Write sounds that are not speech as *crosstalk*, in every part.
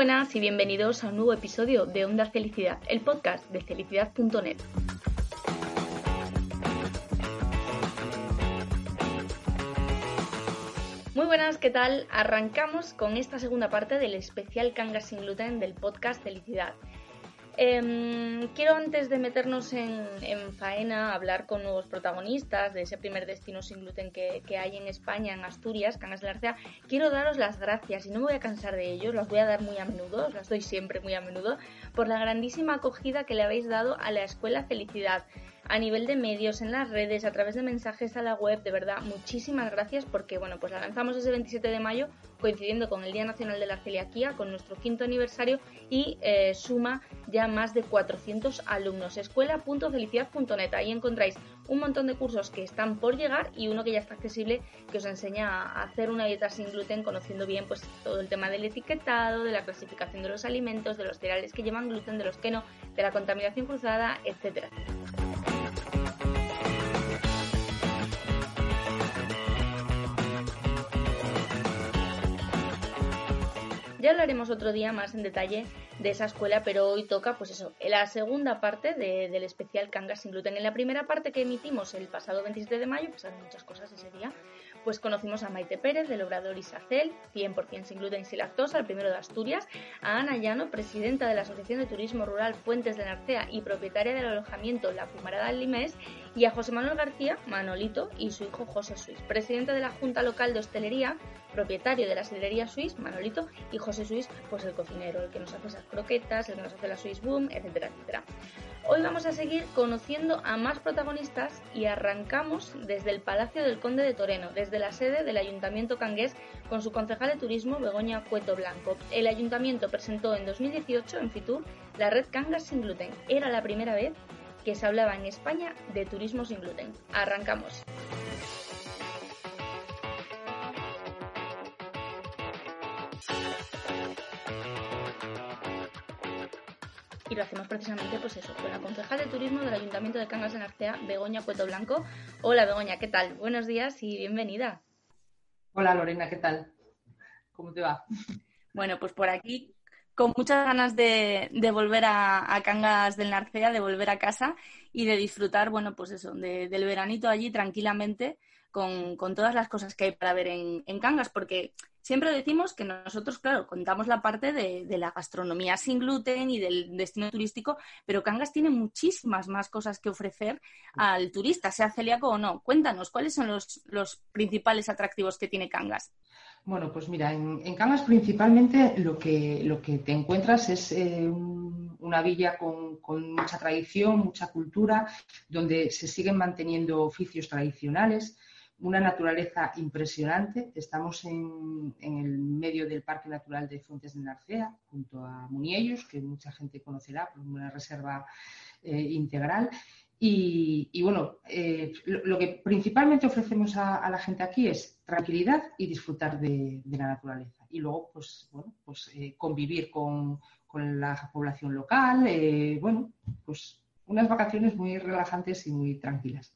Buenas y bienvenidos a un nuevo episodio de Onda Felicidad, el podcast de felicidad.net. Muy buenas, ¿qué tal? Arrancamos con esta segunda parte del especial Cangas sin gluten del podcast Felicidad. Em, quiero antes de meternos en, faena hablar con nuevos protagonistas de ese primer destino sin gluten que, hay en España, en Asturias, Cangas de la Arcea. Quiero daros las gracias y no me voy a cansar de ellos, las voy a dar muy a menudo, las doy siempre muy a menudo, por la grandísima acogida que le habéis dado a la Escuela Felicidad a nivel de medios, en las redes, a través de mensajes a la web, de verdad, muchísimas gracias porque, bueno, pues la lanzamos ese 27 de mayo coincidiendo con el Día Nacional de la Celiaquía, con nuestro quinto aniversario y eh, suma ya más de 400 alumnos. Escuela.felicidad.net, ahí encontráis un montón de cursos que están por llegar y uno que ya está accesible que os enseña a hacer una dieta sin gluten conociendo bien pues todo el tema del etiquetado, de la clasificación de los alimentos, de los cereales que llevan gluten, de los que no, de la contaminación cruzada, etcétera. Ya hablaremos otro día más en detalle de esa escuela, pero hoy toca, pues eso, la segunda parte del especial Cangas sin gluten. En la primera parte que emitimos el pasado 27 de mayo, pasaron muchas cosas ese día, pues conocimos a Maite Pérez del Obrador Isacel, 100% sin gluten y sin lactosa, el primero de Asturias, a Ana Llano, presidenta de la Asociación de Turismo Rural Fuentes de Narcea y propietaria del alojamiento La Pumarada del Limés, y a José Manuel García, Manolito, y su hijo José Suiz, presidente de la Junta Local de Hostelería, propietario de la sidrería Suiz, Manolito, y José Suiz, pues el cocinero, el que nos hace esas croquetas, el que nos hace la Swiss Boom, etcétera, etcétera. Hoy vamos a seguir conociendo a más protagonistas y arrancamos desde el Palacio del Conde de Toreno, desde la sede del Ayuntamiento Cangués con su concejal de turismo Begoña Cueto Blanco. El ayuntamiento presentó en 2018 en Fitur la red Cangas sin gluten. Era la primera vez que se hablaba en España de turismo sin gluten. Arrancamos. Y lo hacemos precisamente pues eso, con la concejal de turismo del Ayuntamiento de Cangas de Narcea, Begoña Cueto Blanco. Hola Begoña, ¿qué tal? Buenos días y bienvenida. Hola Lorena, ¿qué tal? ¿Cómo te va? Bueno, pues por aquí con muchas ganas de, volver a, Cangas del Narcea, de volver a casa y de disfrutar, bueno, pues eso, del veranito allí tranquilamente con, todas las cosas que hay para ver en, en Cangas, porque Siempre decimos que nosotros, claro, contamos la parte de, la gastronomía sin gluten y del destino turístico, pero Cangas tiene muchísimas más cosas que ofrecer al turista, sea celíaco o no. Cuéntanos, ¿cuáles son los, principales atractivos que tiene Cangas? Bueno, pues mira, en, Cangas principalmente lo que, lo que te encuentras es eh, una villa con, con, mucha tradición, mucha cultura, donde se siguen manteniendo oficios tradicionales una naturaleza impresionante. Estamos en, el medio del Parque Natural de Fuentes de Narcea, junto a Muniellos, que mucha gente conocerá por una reserva eh, integral. Y, bueno, eh, lo, que principalmente ofrecemos a, la gente aquí es tranquilidad y disfrutar de, la naturaleza. Y luego, pues, bueno, pues eh, convivir con, con, la población local. bueno, pues unas vacaciones muy relajantes y muy tranquilas.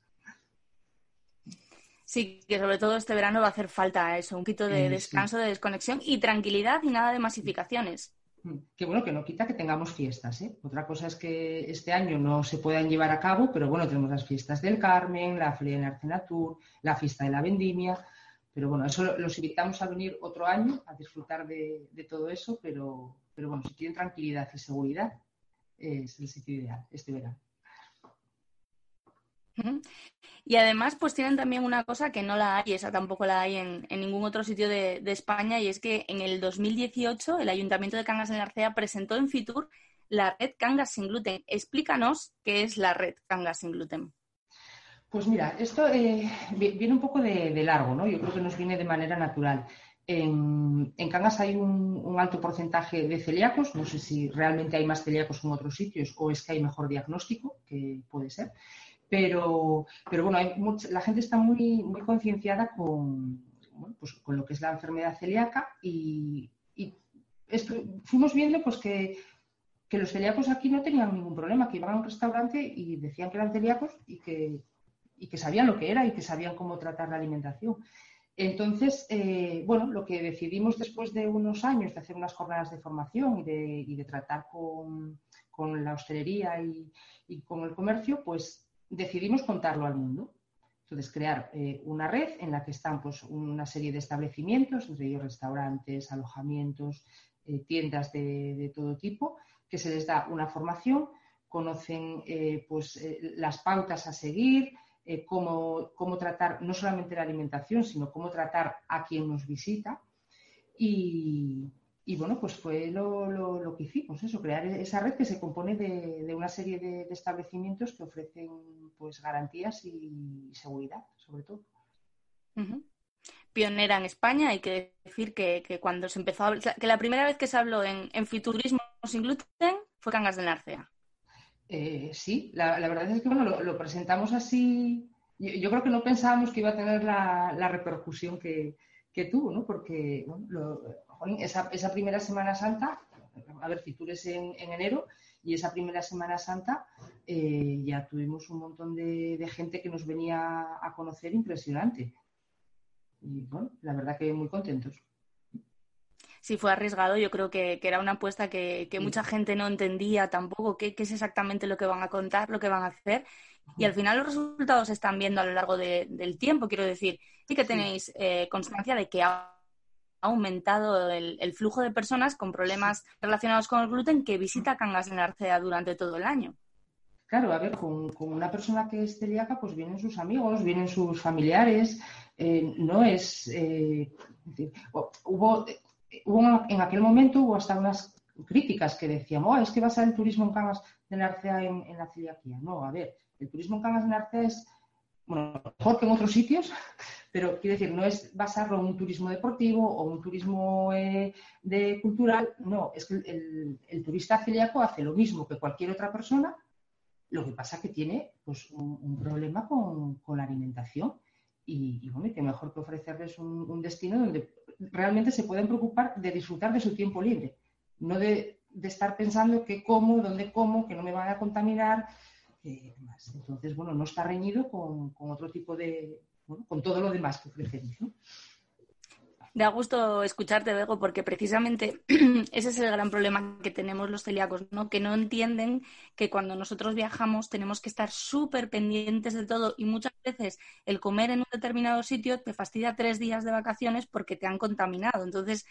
Sí, que sobre todo este verano va a hacer falta eso, un poquito de descanso, de desconexión y tranquilidad y nada de masificaciones. Mm, qué bueno, que no quita que tengamos fiestas. ¿eh? Otra cosa es que este año no se puedan llevar a cabo, pero bueno, tenemos las fiestas del Carmen, la Feria de Arcenatur, la fiesta de la Vendimia. Pero bueno, eso los invitamos a venir otro año a disfrutar de, todo eso, pero, pero bueno, si tienen tranquilidad y seguridad, es el sitio ideal este verano. Y además, pues tienen también una cosa que no la hay, esa tampoco la hay en, ningún otro sitio de, España, y es que en el 2018 el Ayuntamiento de Cangas de Narcea presentó en Fitur la red Cangas sin gluten. Explícanos qué es la red Cangas sin gluten. Pues mira, esto eh, viene un poco de, largo, ¿no? Yo creo que nos viene de manera natural. En, Cangas hay un, alto porcentaje de celíacos, no sé si realmente hay más celíacos en otros sitios o es que hay mejor diagnóstico, que puede ser, pero, pero bueno, la gente está muy, muy concienciada con, pues con lo que es la enfermedad celíaca y, fuimos viendo pues que, que los celíacos aquí no tenían ningún problema, que iban a un restaurante y decían que eran celíacos y que y que sabían lo que era y que sabían cómo tratar la alimentación. Entonces, eh, bueno, lo que decidimos después de unos años de hacer unas jornadas de formación y de, tratar con, la hostelería y, con el comercio, pues decidimos contarlo al mundo. Entonces, crear eh, una red en la que están pues, una serie de establecimientos, entre ellos restaurantes, alojamientos, eh, tiendas de, todo tipo, que se les da una formación, conocen pues, las pautas a seguir, eh, cómo, tratar no solamente la alimentación, sino cómo tratar a quien nos visita. Y, bueno, pues fue lo, que hicimos, eso, crear esa red que se compone de, una serie de, establecimientos que ofrecen pues garantías y seguridad, sobre todo. Pionera en España, hay que decir que, cuando se empezó a hablar, que la primera vez que se habló en, en fiturismo sin gluten fue Cangas de Narcea. Eh, sí, la, verdad es que bueno, lo, presentamos así. Yo, creo que no pensábamos que iba a tener la, repercusión que, tuvo, ¿no? Porque esa, primera Semana Santa, a ver, si en, en enero, y esa primera Semana Santa eh, ya tuvimos un montón de, de, gente que nos venía a conocer impresionante. Y bueno, la verdad que muy contentos sí fue arriesgado. Yo creo que, era una apuesta que, mucha gente no entendía tampoco qué, es exactamente lo que van a contar, lo que van a hacer. Y al final los resultados se están viendo a lo largo del tiempo, quiero decir. Sí que tenéis eh, constancia de que ha aumentado el, flujo de personas con problemas relacionados con el gluten que visita Cangas de Narcea durante todo el año. Claro, a ver, con, una persona que es celíaca, pues vienen sus amigos, vienen sus familiares. Eh, no es. Eh, hubo en aquel momento hubo hasta unas críticas que decían, oh, es que ser el turismo en Cangas de Narcea en, en la celiaquía. No, a ver, el turismo en Cangas de Narcea es bueno, mejor que en otros sitios, pero quiero decir, no es basarlo en un turismo deportivo o un turismo eh, de cultural, no, es que el, turista celíaco hace lo mismo que cualquier otra persona, lo que pasa que tiene pues, un, problema con, la alimentación y, bueno, y que mejor que ofrecerles un destino donde realmente se pueden preocupar de disfrutar de su tiempo libre, no de, estar pensando que como, dónde como, que no me van a contaminar. Eh, Entonces, bueno, no está reñido con, otro tipo de, con todo lo demás que ofrecemos. ¿no? Da gusto escucharte, Bego, porque precisamente *clears throat* ese es el gran problema que tenemos los celíacos, ¿no? Que no entienden que cuando nosotros viajamos tenemos que estar súper pendientes de todo y muchas veces el comer en un determinado sitio te fastidia tres días de vacaciones porque te han contaminado. Entonces,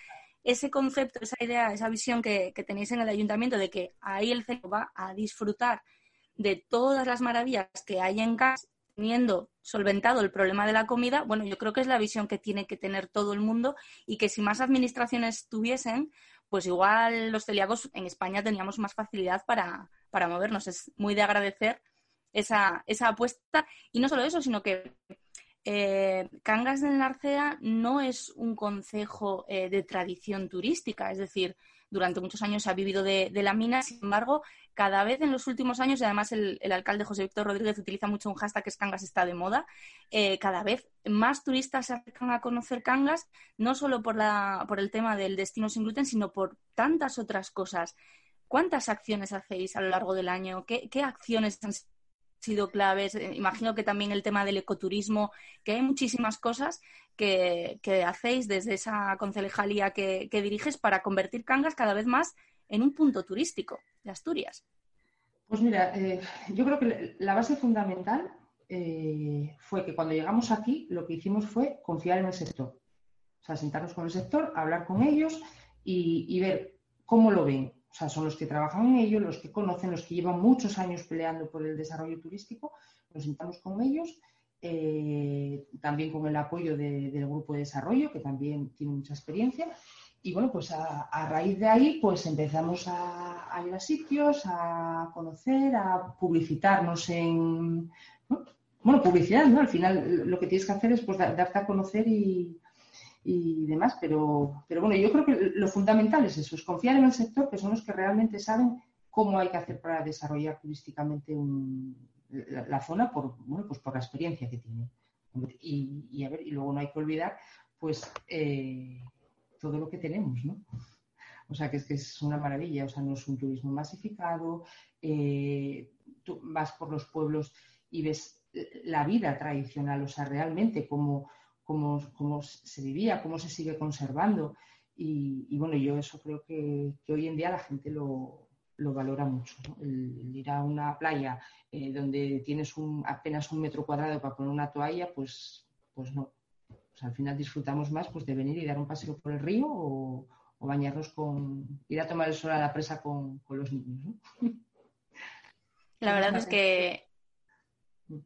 ese concepto, esa idea, esa visión que, tenéis en el ayuntamiento de que ahí el celíaco va a disfrutar de todas las maravillas que hay en casa teniendo solventado el problema de la comida, bueno, yo creo que es la visión que tiene que tener todo el mundo y que si más administraciones tuviesen, pues igual los celíacos en España teníamos más facilidad para, movernos. Es muy de agradecer esa, esa apuesta. Y no solo eso, sino que eh, Cangas del Narcea no es un concejo eh, de tradición turística, es decir, durante muchos años se ha vivido de, la mina, sin embargo, cada vez en los últimos años, y además el, alcalde José Víctor Rodríguez utiliza mucho un hashtag que es Cangas está de moda, eh, cada vez más turistas se acercan a conocer Cangas, no solo por, la, por el tema del destino sin gluten, sino por tantas otras cosas. ¿Cuántas acciones hacéis a lo largo del año? ¿Qué, qué acciones han sido claves. Eh, imagino que también el tema del ecoturismo, que hay muchísimas cosas que, hacéis desde esa concejalía que, diriges para convertir Cangas cada vez más en un punto turístico de Asturias. Pues mira, eh, yo creo que la base fundamental eh, fue que cuando llegamos aquí lo que hicimos fue confiar en el sector. O sea, sentarnos con el sector, hablar con ellos y ver cómo lo ven, o sea, son los que trabajan en ello, los que conocen, los que llevan muchos años peleando por el desarrollo turístico. Nos sentamos con ellos, eh, también con el apoyo del grupo de desarrollo, que también tiene mucha experiencia. Y bueno, pues a, raíz de ahí, pues empezamos a, ir a sitios, a conocer, a publicitarnos en. Bueno, publicidad, ¿no? Al final lo que tienes que hacer es pues, darte a conocer y, demás, pero, pero bueno, yo creo que lo fundamental es eso, es confiar en el sector, que son los que realmente saben cómo hay que hacer para desarrollar turísticamente la, zona por, bueno, pues por la experiencia que tiene. Y, a ver, y luego no hay que olvidar, pues, eh, todo lo que tenemos, ¿no? O sea, que es que es una maravilla, o sea, no es un turismo masificado, eh, tú vas por los pueblos y ves la vida tradicional, o sea, realmente cómo, cómo, se vivía, cómo se sigue conservando. Y, bueno, yo eso creo que, hoy en día la gente lo, valora mucho. El, ir a una playa eh, donde tienes un, apenas un metro cuadrado para poner una toalla, pues, pues no al final disfrutamos más pues, de venir y dar un paseo por el río o, bañarnos con, ir a tomar el sol a la presa con, los niños. La verdad es que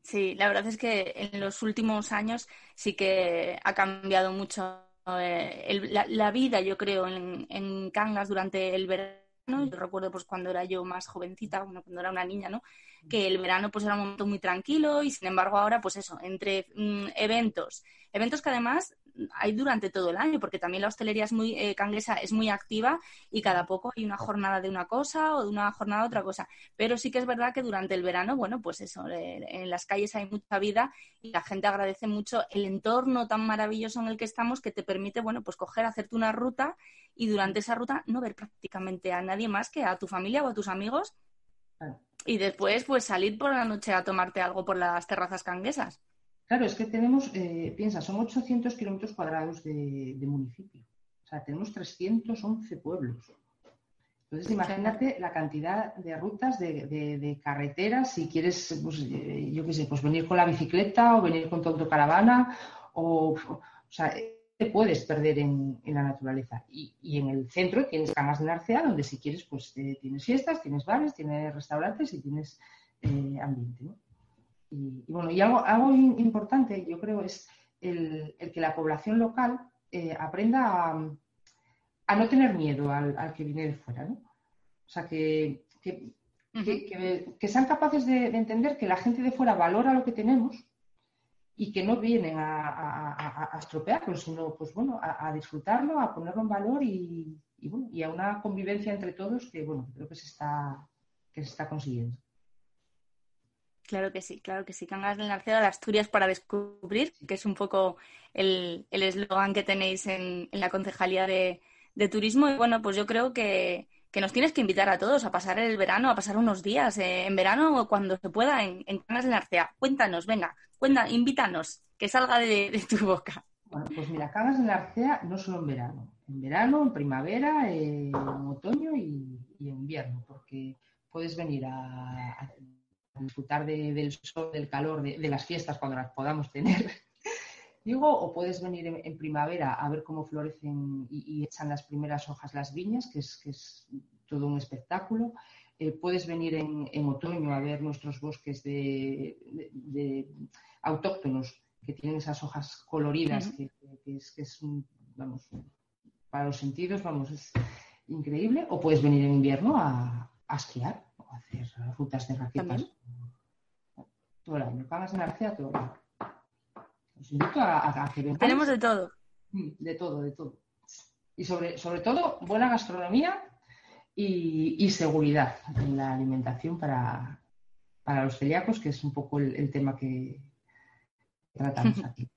Sí, la verdad es que en los últimos años sí que ha cambiado mucho eh, la, vida, yo creo, en, en, Cangas durante el verano. Yo recuerdo pues cuando era yo más jovencita, cuando era una niña, ¿no? Que el verano pues era un momento muy tranquilo y sin embargo ahora pues eso, entre mm, eventos, Eventos que además hay durante todo el año, porque también la hostelería es muy eh, canguesa, es muy activa y cada poco hay una jornada de una cosa o de una jornada de otra cosa. Pero sí que es verdad que durante el verano, bueno, pues eso, eh, en las calles hay mucha vida y la gente agradece mucho el entorno tan maravilloso en el que estamos que te permite, bueno, pues coger, hacerte una ruta y durante esa ruta no ver prácticamente a nadie más que a tu familia o a tus amigos. Y después, pues salir por la noche a tomarte algo por las terrazas canguesas. Claro, es que tenemos, eh, piensa, son 800 kilómetros cuadrados de, municipio. O sea, tenemos 311 pueblos. Entonces, imagínate la cantidad de rutas, de, carreteras, si quieres, pues, eh, yo qué sé, pues venir con la bicicleta o venir con tu autocaravana, o, o sea, te puedes perder en, la naturaleza. Y, en el centro tienes camas de Narcea, donde si quieres, pues eh, tienes fiestas, tienes bares, tienes restaurantes y tienes ambiente, ¿no? Y, bueno, y algo, algo, importante, yo creo, es el, que la población local eh, aprenda a, no tener miedo al, que viene de fuera, ¿no? O sea, que, que, sean capaces de, entender que la gente de fuera valora lo que tenemos y que no vienen a, a, estropearlo, sino, pues bueno, a, disfrutarlo, a ponerlo en valor y, bueno, y a una convivencia entre todos que, bueno, creo que se está, que se está consiguiendo. Claro que sí, claro que sí. Cangas del Narcea de Asturias para descubrir, que es un poco el eslogan que tenéis en, la Concejalía de, Turismo. Y bueno, pues yo creo que, nos tienes que invitar a todos a pasar el verano, a pasar unos días eh, en verano o cuando se pueda en, en Cangas del Narcea. Cuéntanos, venga, cuenta, invítanos, que salga de, tu boca. Bueno, pues mira, Cangas del Narcea no solo en verano, en verano, en primavera, en otoño y, en invierno, porque puedes venir a disfrutar del sol, del calor, de, las fiestas cuando las podamos tener. *laughs* Digo, o puedes venir en, primavera a ver cómo florecen y, echan las primeras hojas las viñas, que es, que es todo un espectáculo. Eh, puedes venir en, otoño a ver nuestros bosques de, autóctonos que tienen esas hojas coloridas, que, es, que es vamos, para los sentidos, vamos, es increíble. O puedes venir en invierno a, a esquiar hacer rutas de raquetas. Todo el año. Pagas en Arcea todo el año. Os invito a, que Tenemos de todo. Mm, de todo, de todo. Y sobre, sobre todo, buena gastronomía y, seguridad en la alimentación para, los celíacos, que es un poco el tema que tratamos *laughs* aquí.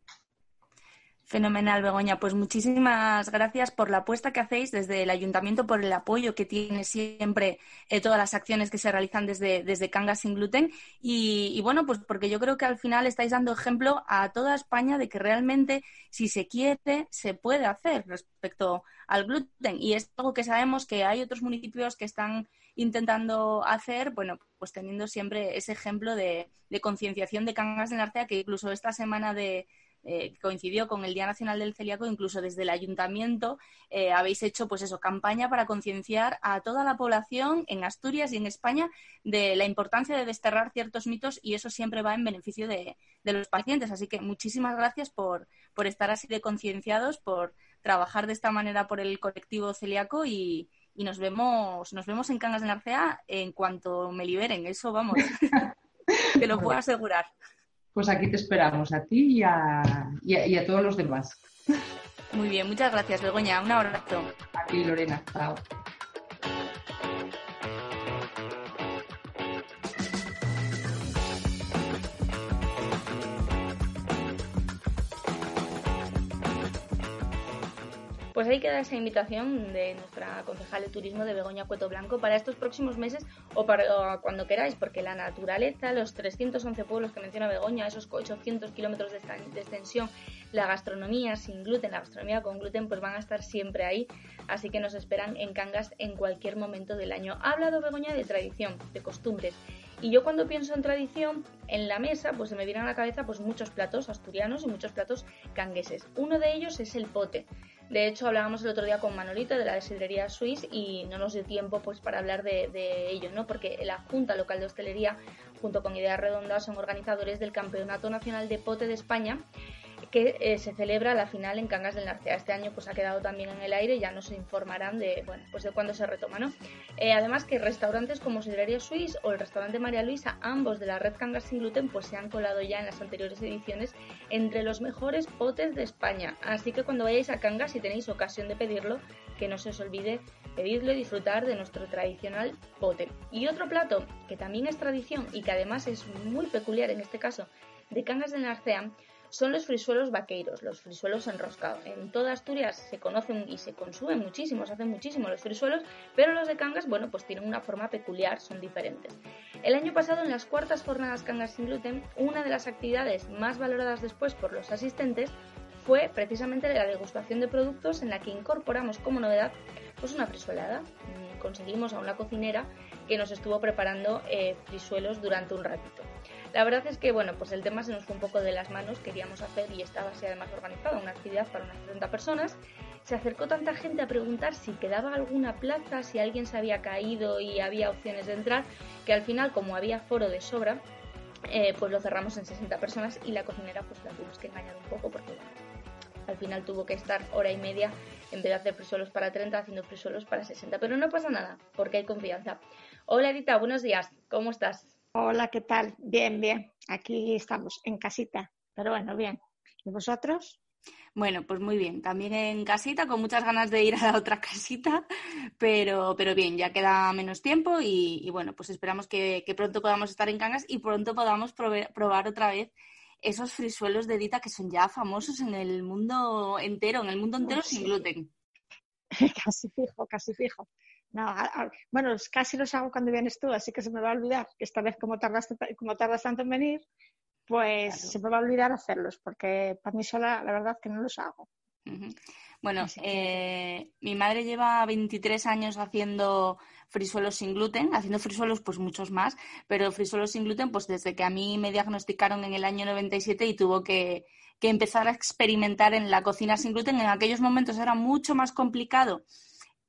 Fenomenal, Begoña. Pues muchísimas gracias por la apuesta que hacéis desde el ayuntamiento, por el apoyo que tiene siempre eh, todas las acciones que se realizan desde, desde Cangas sin gluten. Y, bueno, pues porque yo creo que al final estáis dando ejemplo a toda España de que realmente si se quiere, se puede hacer respecto al gluten. Y es algo que sabemos que hay otros municipios que están intentando hacer, bueno, pues teniendo siempre ese ejemplo de, de concienciación de Cangas de Narcea, que incluso esta semana de eh, coincidió con el Día Nacional del Celíaco, incluso desde el ayuntamiento eh, habéis hecho pues eso, campaña para concienciar a toda la población en Asturias y en España de la importancia de desterrar ciertos mitos y eso siempre va en beneficio de, los pacientes. Así que muchísimas gracias por, por estar así de concienciados, por, trabajar de esta manera por el colectivo celíaco y, nos vemos nos vemos en Cangas de Narcea en cuanto me liberen. Eso, vamos, *laughs* te lo puedo asegurar. Pues aquí te esperamos, a ti y a, y a todos los demás. Muy bien, muchas gracias, Begoña. Un abrazo. A ti, Lorena. Chao. Pues ahí queda esa invitación de nuestra concejal de turismo de Begoña Cueto Blanco para estos próximos meses o cuando queráis, porque la naturaleza, los 311 pueblos que menciona Begoña, esos 800 kilómetros de extensión, la gastronomía sin gluten, la gastronomía con gluten, pues van a estar siempre ahí. Así que nos esperan en Cangas en cualquier momento del año. Ha hablado Begoña de tradición, de costumbres. Y yo cuando pienso en tradición, en la mesa, pues se me vienen a la cabeza pues muchos platos asturianos y muchos platos cangueses. Uno de ellos es el pote. De hecho, hablábamos el otro día con Manolito de la desidrería Suisse y no nos dio tiempo pues para hablar de, de, ello, ¿no? Porque la Junta Local de Hostelería, junto con Ideas Redondas, son organizadores del Campeonato Nacional de Pote de España que eh, se celebra la final en Cangas del Narcea. Este año pues ha quedado también en el aire, ya nos informarán de, bueno, pues de cuándo se retoma, ¿no? Eh, además que restaurantes como Sidrería Suisse o el restaurante María Luisa, ambos de la red Cangas sin gluten, pues se han colado ya en las anteriores ediciones entre los mejores potes de España. Así que cuando vayáis a Cangas, si tenéis ocasión de pedirlo, que no se os olvide pedirlo y disfrutar de nuestro tradicional pote. Y otro plato que también es tradición y que además es muy peculiar en este caso de Cangas del Narcea son los frisuelos vaqueiros, los frisuelos enroscados. En toda Asturias se conocen y se consumen muchísimo, se hacen muchísimo los frisuelos, pero los de Cangas, bueno, pues tienen una forma peculiar, son diferentes. El año pasado, en las cuartas jornadas Cangas sin gluten, una de las actividades más valoradas después por los asistentes fue precisamente la degustación de productos en la que incorporamos como novedad pues una frisuelada. Mm, conseguimos a una cocinera que nos estuvo preparando eh, frisuelos durante un ratito. La verdad es que, bueno, pues el tema se nos fue un poco de las manos, queríamos hacer y estaba así además organizada una actividad para unas 30 personas. Se acercó tanta gente a preguntar si quedaba alguna plaza, si alguien se había caído y había opciones de entrar, que al final, como había foro de sobra, eh, pues lo cerramos en 60 personas y la cocinera pues la tuvimos que engañar un poco porque al final tuvo que estar hora y media en vez de hacer frisuelos para 30 haciendo frisuelos para 60. Pero no pasa nada, porque hay confianza. Hola Edita, buenos días, ¿cómo estás? Hola, ¿qué tal? Bien, bien. Aquí estamos, en casita. Pero bueno, bien. ¿Y vosotros? Bueno, pues muy bien. También en casita, con muchas ganas de ir a la otra *laughs* casita, pero, pero bien, ya queda menos tiempo y, bueno, pues esperamos que, pronto podamos estar en Cangas y pronto podamos probar otra vez esos frisuelos de Dita que son ya famosos en el mundo entero, en el mundo entero sin gluten. *laughs* casi fijo, casi fijo. No, bueno, casi los hago cuando vienes tú, así que se me va a olvidar. Esta vez, como tardas, como tardas tanto en venir, pues se me va a olvidar hacerlos, porque para mí sola, la verdad, que no los hago. Bueno, eh, mi madre lleva 23 años haciendo frisuelos sin gluten, haciendo frisuelos pues muchos más, pero frisuelos sin gluten pues desde que a mí me diagnosticaron en el año 97 y tuvo que, que empezar a experimentar en la cocina sin gluten. En aquellos momentos era mucho más complicado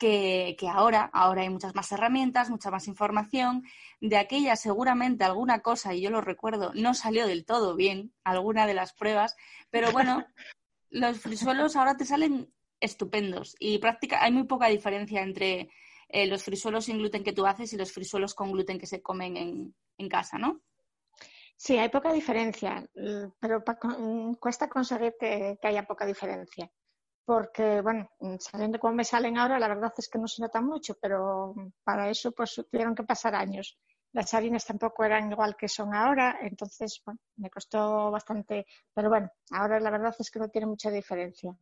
que, ahora, ahora hay muchas más herramientas, mucha más información. De aquella seguramente alguna cosa, y yo lo recuerdo, no salió del todo bien, alguna de las pruebas, pero bueno, *laughs* los frisuelos ahora te salen estupendos y práctica, hay muy poca diferencia entre eh, los frisuelos sin gluten que tú haces y los frisuelos con gluten que se comen en, casa, ¿no? Sí, hay poca diferencia, pero cuesta conseguir que haya poca diferencia porque, bueno, saliendo como me salen ahora, la verdad es que no se nota mucho, pero para eso pues tuvieron que pasar años. Las harinas tampoco eran igual que son ahora, entonces, bueno, me costó bastante, pero bueno, ahora la verdad es que no tiene mucha diferencia.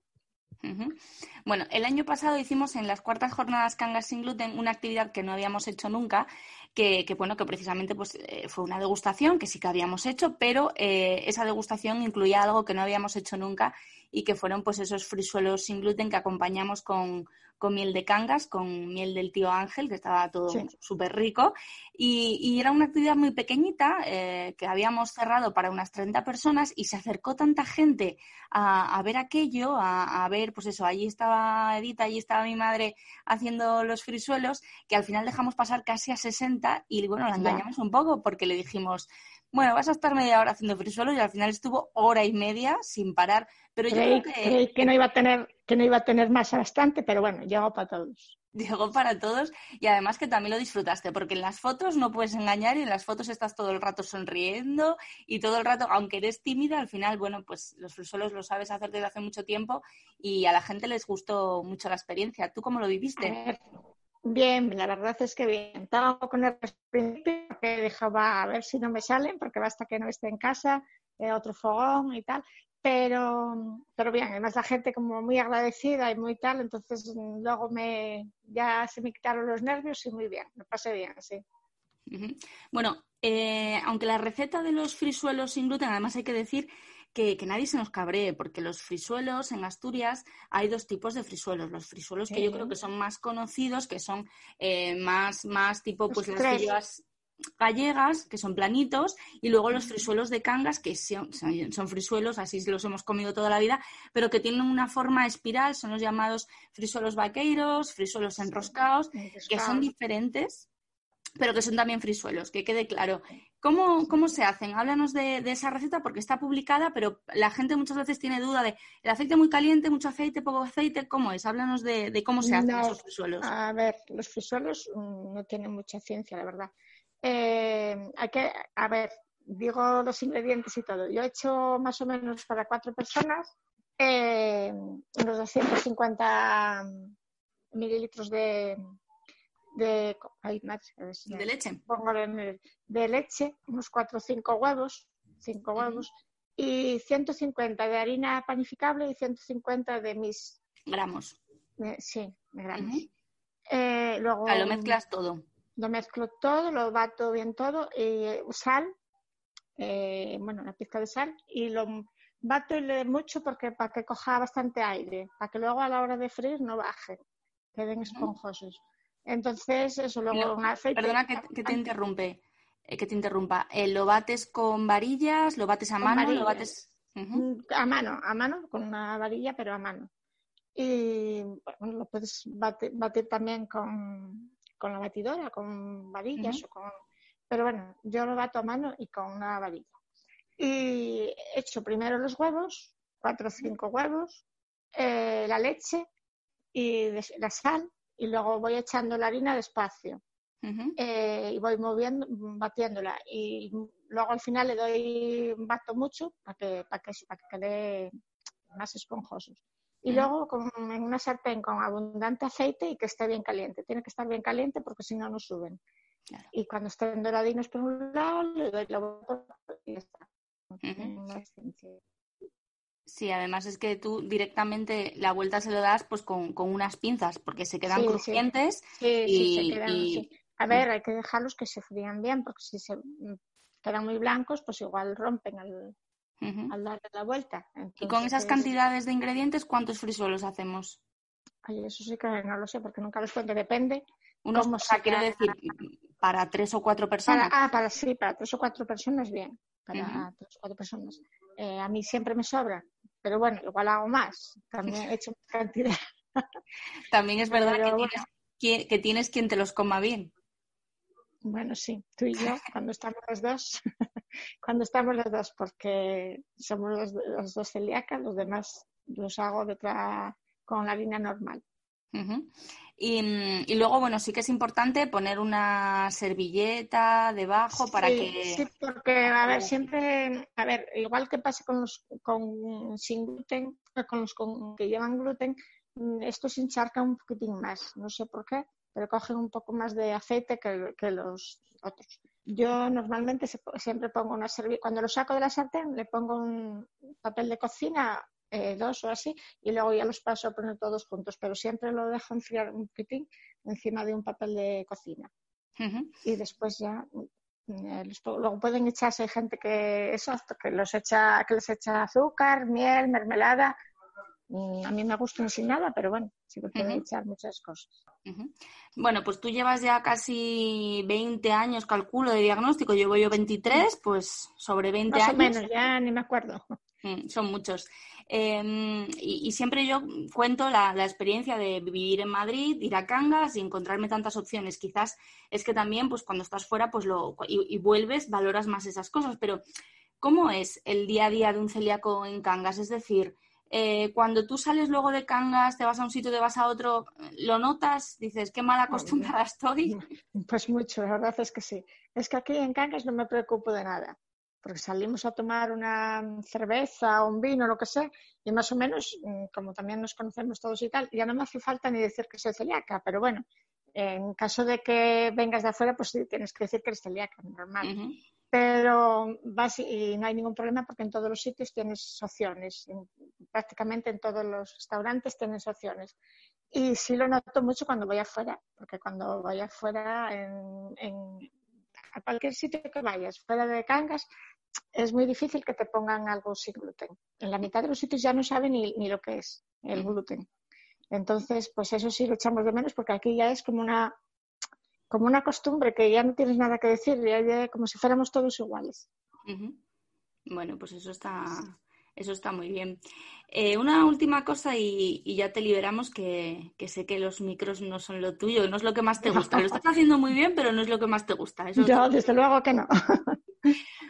Bueno, el año pasado hicimos en las cuartas jornadas Cangas sin gluten una actividad que no habíamos hecho nunca, que, bueno, que precisamente pues, eh, fue una degustación que sí que habíamos hecho, pero eh, esa degustación incluía algo que no habíamos hecho nunca y que fueron pues esos frisuelos sin gluten que acompañamos con, con miel de cangas, con miel del tío Ángel, que estaba todo súper rico. Y, era una actividad muy pequeñita eh, que habíamos cerrado para unas 30 personas y se acercó tanta gente a, ver aquello, a, ver, pues eso, allí estaba Edita, allí estaba mi madre haciendo los frisuelos, que al final dejamos pasar casi a 60 y bueno, la engañamos un poco porque le dijimos, bueno, vas a estar media hora haciendo frisuelos y al final estuvo hora y media sin parar. Pero yo creo que... que no iba a tener que no iba a tener más bastante, pero bueno, llegó para todos. Llegó para todos y además que también lo disfrutaste, porque en las fotos no puedes engañar y en las fotos estás todo el rato sonriendo y todo el rato, aunque eres tímida, al final, bueno, pues los frisuelos lo sabes hacer desde hace mucho tiempo y a la gente les gustó mucho la experiencia. ¿Tú cómo lo viviste? Bien, la verdad es que bien. Estaba con el principio que dejaba a ver si no me salen, porque basta que no esté en casa, eh, otro fogón y tal. Pero, pero bien, además la gente como muy agradecida y muy tal, entonces mm, luego me ya se me quitaron los nervios y muy bien, me pasé bien, sí. Bueno, eh, aunque la receta de los frisuelos sin gluten, además hay que decir que, nadie se nos cabree, porque los frisuelos en Asturias hay dos tipos de frisuelos. Los frisuelos que yo creo que son más conocidos, que son eh, más, más tipo pues las gallegas, que son planitos, y luego los frisuelos de cangas, que son, son, frisuelos, así los hemos comido toda la vida, pero que tienen una forma espiral, son los llamados frisuelos vaqueiros, frisuelos enroscados, que son diferentes pero que son también frisuelos, que quede claro. ¿Cómo, cómo se hacen? Háblanos de, esa receta porque está publicada, pero la gente muchas veces tiene duda de el aceite muy caliente, mucho aceite, poco aceite, ¿cómo es? Háblanos de, cómo se hacen esos frisuelos. A ver, los frisuelos mm, no tienen mucha ciencia, la verdad. Eh, hay que, a ver, digo los ingredientes y todo. Yo he hecho más o menos para cuatro personas eh, unos 250 mililitros de, de, de leche. Pongo de, leche, unos 4 o 5 huevos, 5 huevos, y 150 de harina panificable y 150 de mis... Gramos. sí, gramos. Eh, luego, lo mezclas todo. Lo mezclo todo, lo bato bien todo, y eh, sal, eh, bueno, una pizca de sal, y lo bato mucho porque para que coja bastante aire, para que luego a la hora de freír no baje, queden esponjosos. Entonces, eso luego un aceite. Perdona que, te interrumpe, eh, que te interrumpa. Eh, ¿Lo bates con varillas? ¿Lo bates a mano? ¿Lo bates mm, a mano, a mano, con una varilla, pero a mano. Y bueno, lo puedes batir, también con, con, la batidora, con varillas o con. Pero bueno, yo lo bato a mano y con una varilla. Y echo primero los huevos, cuatro o cinco huevos, eh, la leche y la sal y luego voy echando la harina despacio eh, y voy moviendo, batiéndola y luego al final le doy bato mucho para que, para que, para que quede más esponjosos. Y luego con, en una sartén con abundante aceite y que esté bien caliente. Tiene que estar bien caliente porque si no, no suben. Y cuando estén doradinos por un lado, le doy la vuelta y ya está. Sí, además es que tú directamente la vuelta se lo das pues con, unas pinzas porque se quedan crujientes. Sí, sí, se quedan, A ver, hay que dejarlos que se frían bien porque si se quedan muy blancos pues igual rompen al, darle la vuelta. ¿Y con esas cantidades de ingredientes cuántos frisuelos hacemos? Ay, eso sí que no lo sé porque nunca los cuento, depende. Unos, o sea, quiero decir, para tres o cuatro personas. ah, para sí, para tres o cuatro personas bien. Para tres o cuatro personas. Eh, a mí siempre me sobra pero bueno, igual hago más, también he hecho cantidad. *laughs* También es verdad que, tienes, que, tienes quien te los coma bien. Bueno, sí, tú y yo, cuando estamos los dos, *laughs* cuando estamos los dos, porque somos los, dos celíacas, los demás los hago de otra, con la línea normal. Y, luego, bueno, sí que es importante poner una servilleta debajo para que. Sí, porque, a ver, siempre, a ver, igual que pasa con los con, sin gluten, eh, con los que llevan gluten, mm, esto se encharca un poquitín más. No sé por qué, pero cogen un poco más de aceite que, que los otros. Yo normalmente siempre pongo una servilleta, cuando lo saco de la sartén, le pongo un papel de cocina eh, dos o así, y luego ya los paso a poner todos juntos, pero siempre lo dejo enfriar un poquitín encima de un papel de cocina. Y después ya mm, eh, luego pueden echarse gente que eso que los echa que les echa azúcar miel mermelada a mí me gustan sin nada pero bueno sí que pueden echar muchas cosas Bueno, pues tú llevas ya casi 20 años, calculo, de diagnóstico. Llevo yo 23, pues sobre 20 Más años. o menos, ya ni me acuerdo. Mm, son muchos. Em, y, siempre yo cuento la, experiencia de vivir en Madrid, ir a Cangas y encontrarme tantas opciones. Quizás es que también, pues cuando estás fuera pues lo, y, vuelves, valoras más esas cosas. Pero, ¿cómo es el día a día de un celíaco en Cangas? Es decir, eh, cuando tú sales luego de Cangas, te vas a un sitio, te vas a otro, ¿lo notas? Dices, qué mal acostumbrada estoy. *laughs* Pues mucho, la verdad es que sí. Es que aquí en Cangas no me preocupo de nada porque salimos a tomar una cerveza o un vino, lo que sea, y más o menos, mm, como también nos conocemos todos y tal, ya no me hace falta ni decir que soy celíaca, pero bueno, en caso de que vengas de afuera, pues sí, tienes que decir que eres celíaca, normal. Pero vas y no hay ningún problema porque en todos los sitios tienes opciones, prácticamente en todos los restaurantes tienes opciones. Y sí lo noto mucho cuando voy afuera, porque cuando voy afuera en a cualquier sitio que vayas, fuera de Cangas, es muy difícil que te pongan algo sin gluten. En la mitad de los sitios ya no saben ni, ni lo que es el gluten. Entonces, pues eso sí lo echamos de menos porque aquí ya es como una, como una costumbre que ya no tienes nada que decir, ya, como si fuéramos todos iguales. Bueno, pues eso está, eso está muy bien. Eh, una última cosa y, ya te liberamos, que, sé que los micros no son lo tuyo, no es lo que más te gusta. Lo estás *laughs* haciendo muy bien, pero no es lo que más te gusta. Eso Yo, desde luego que no. *laughs*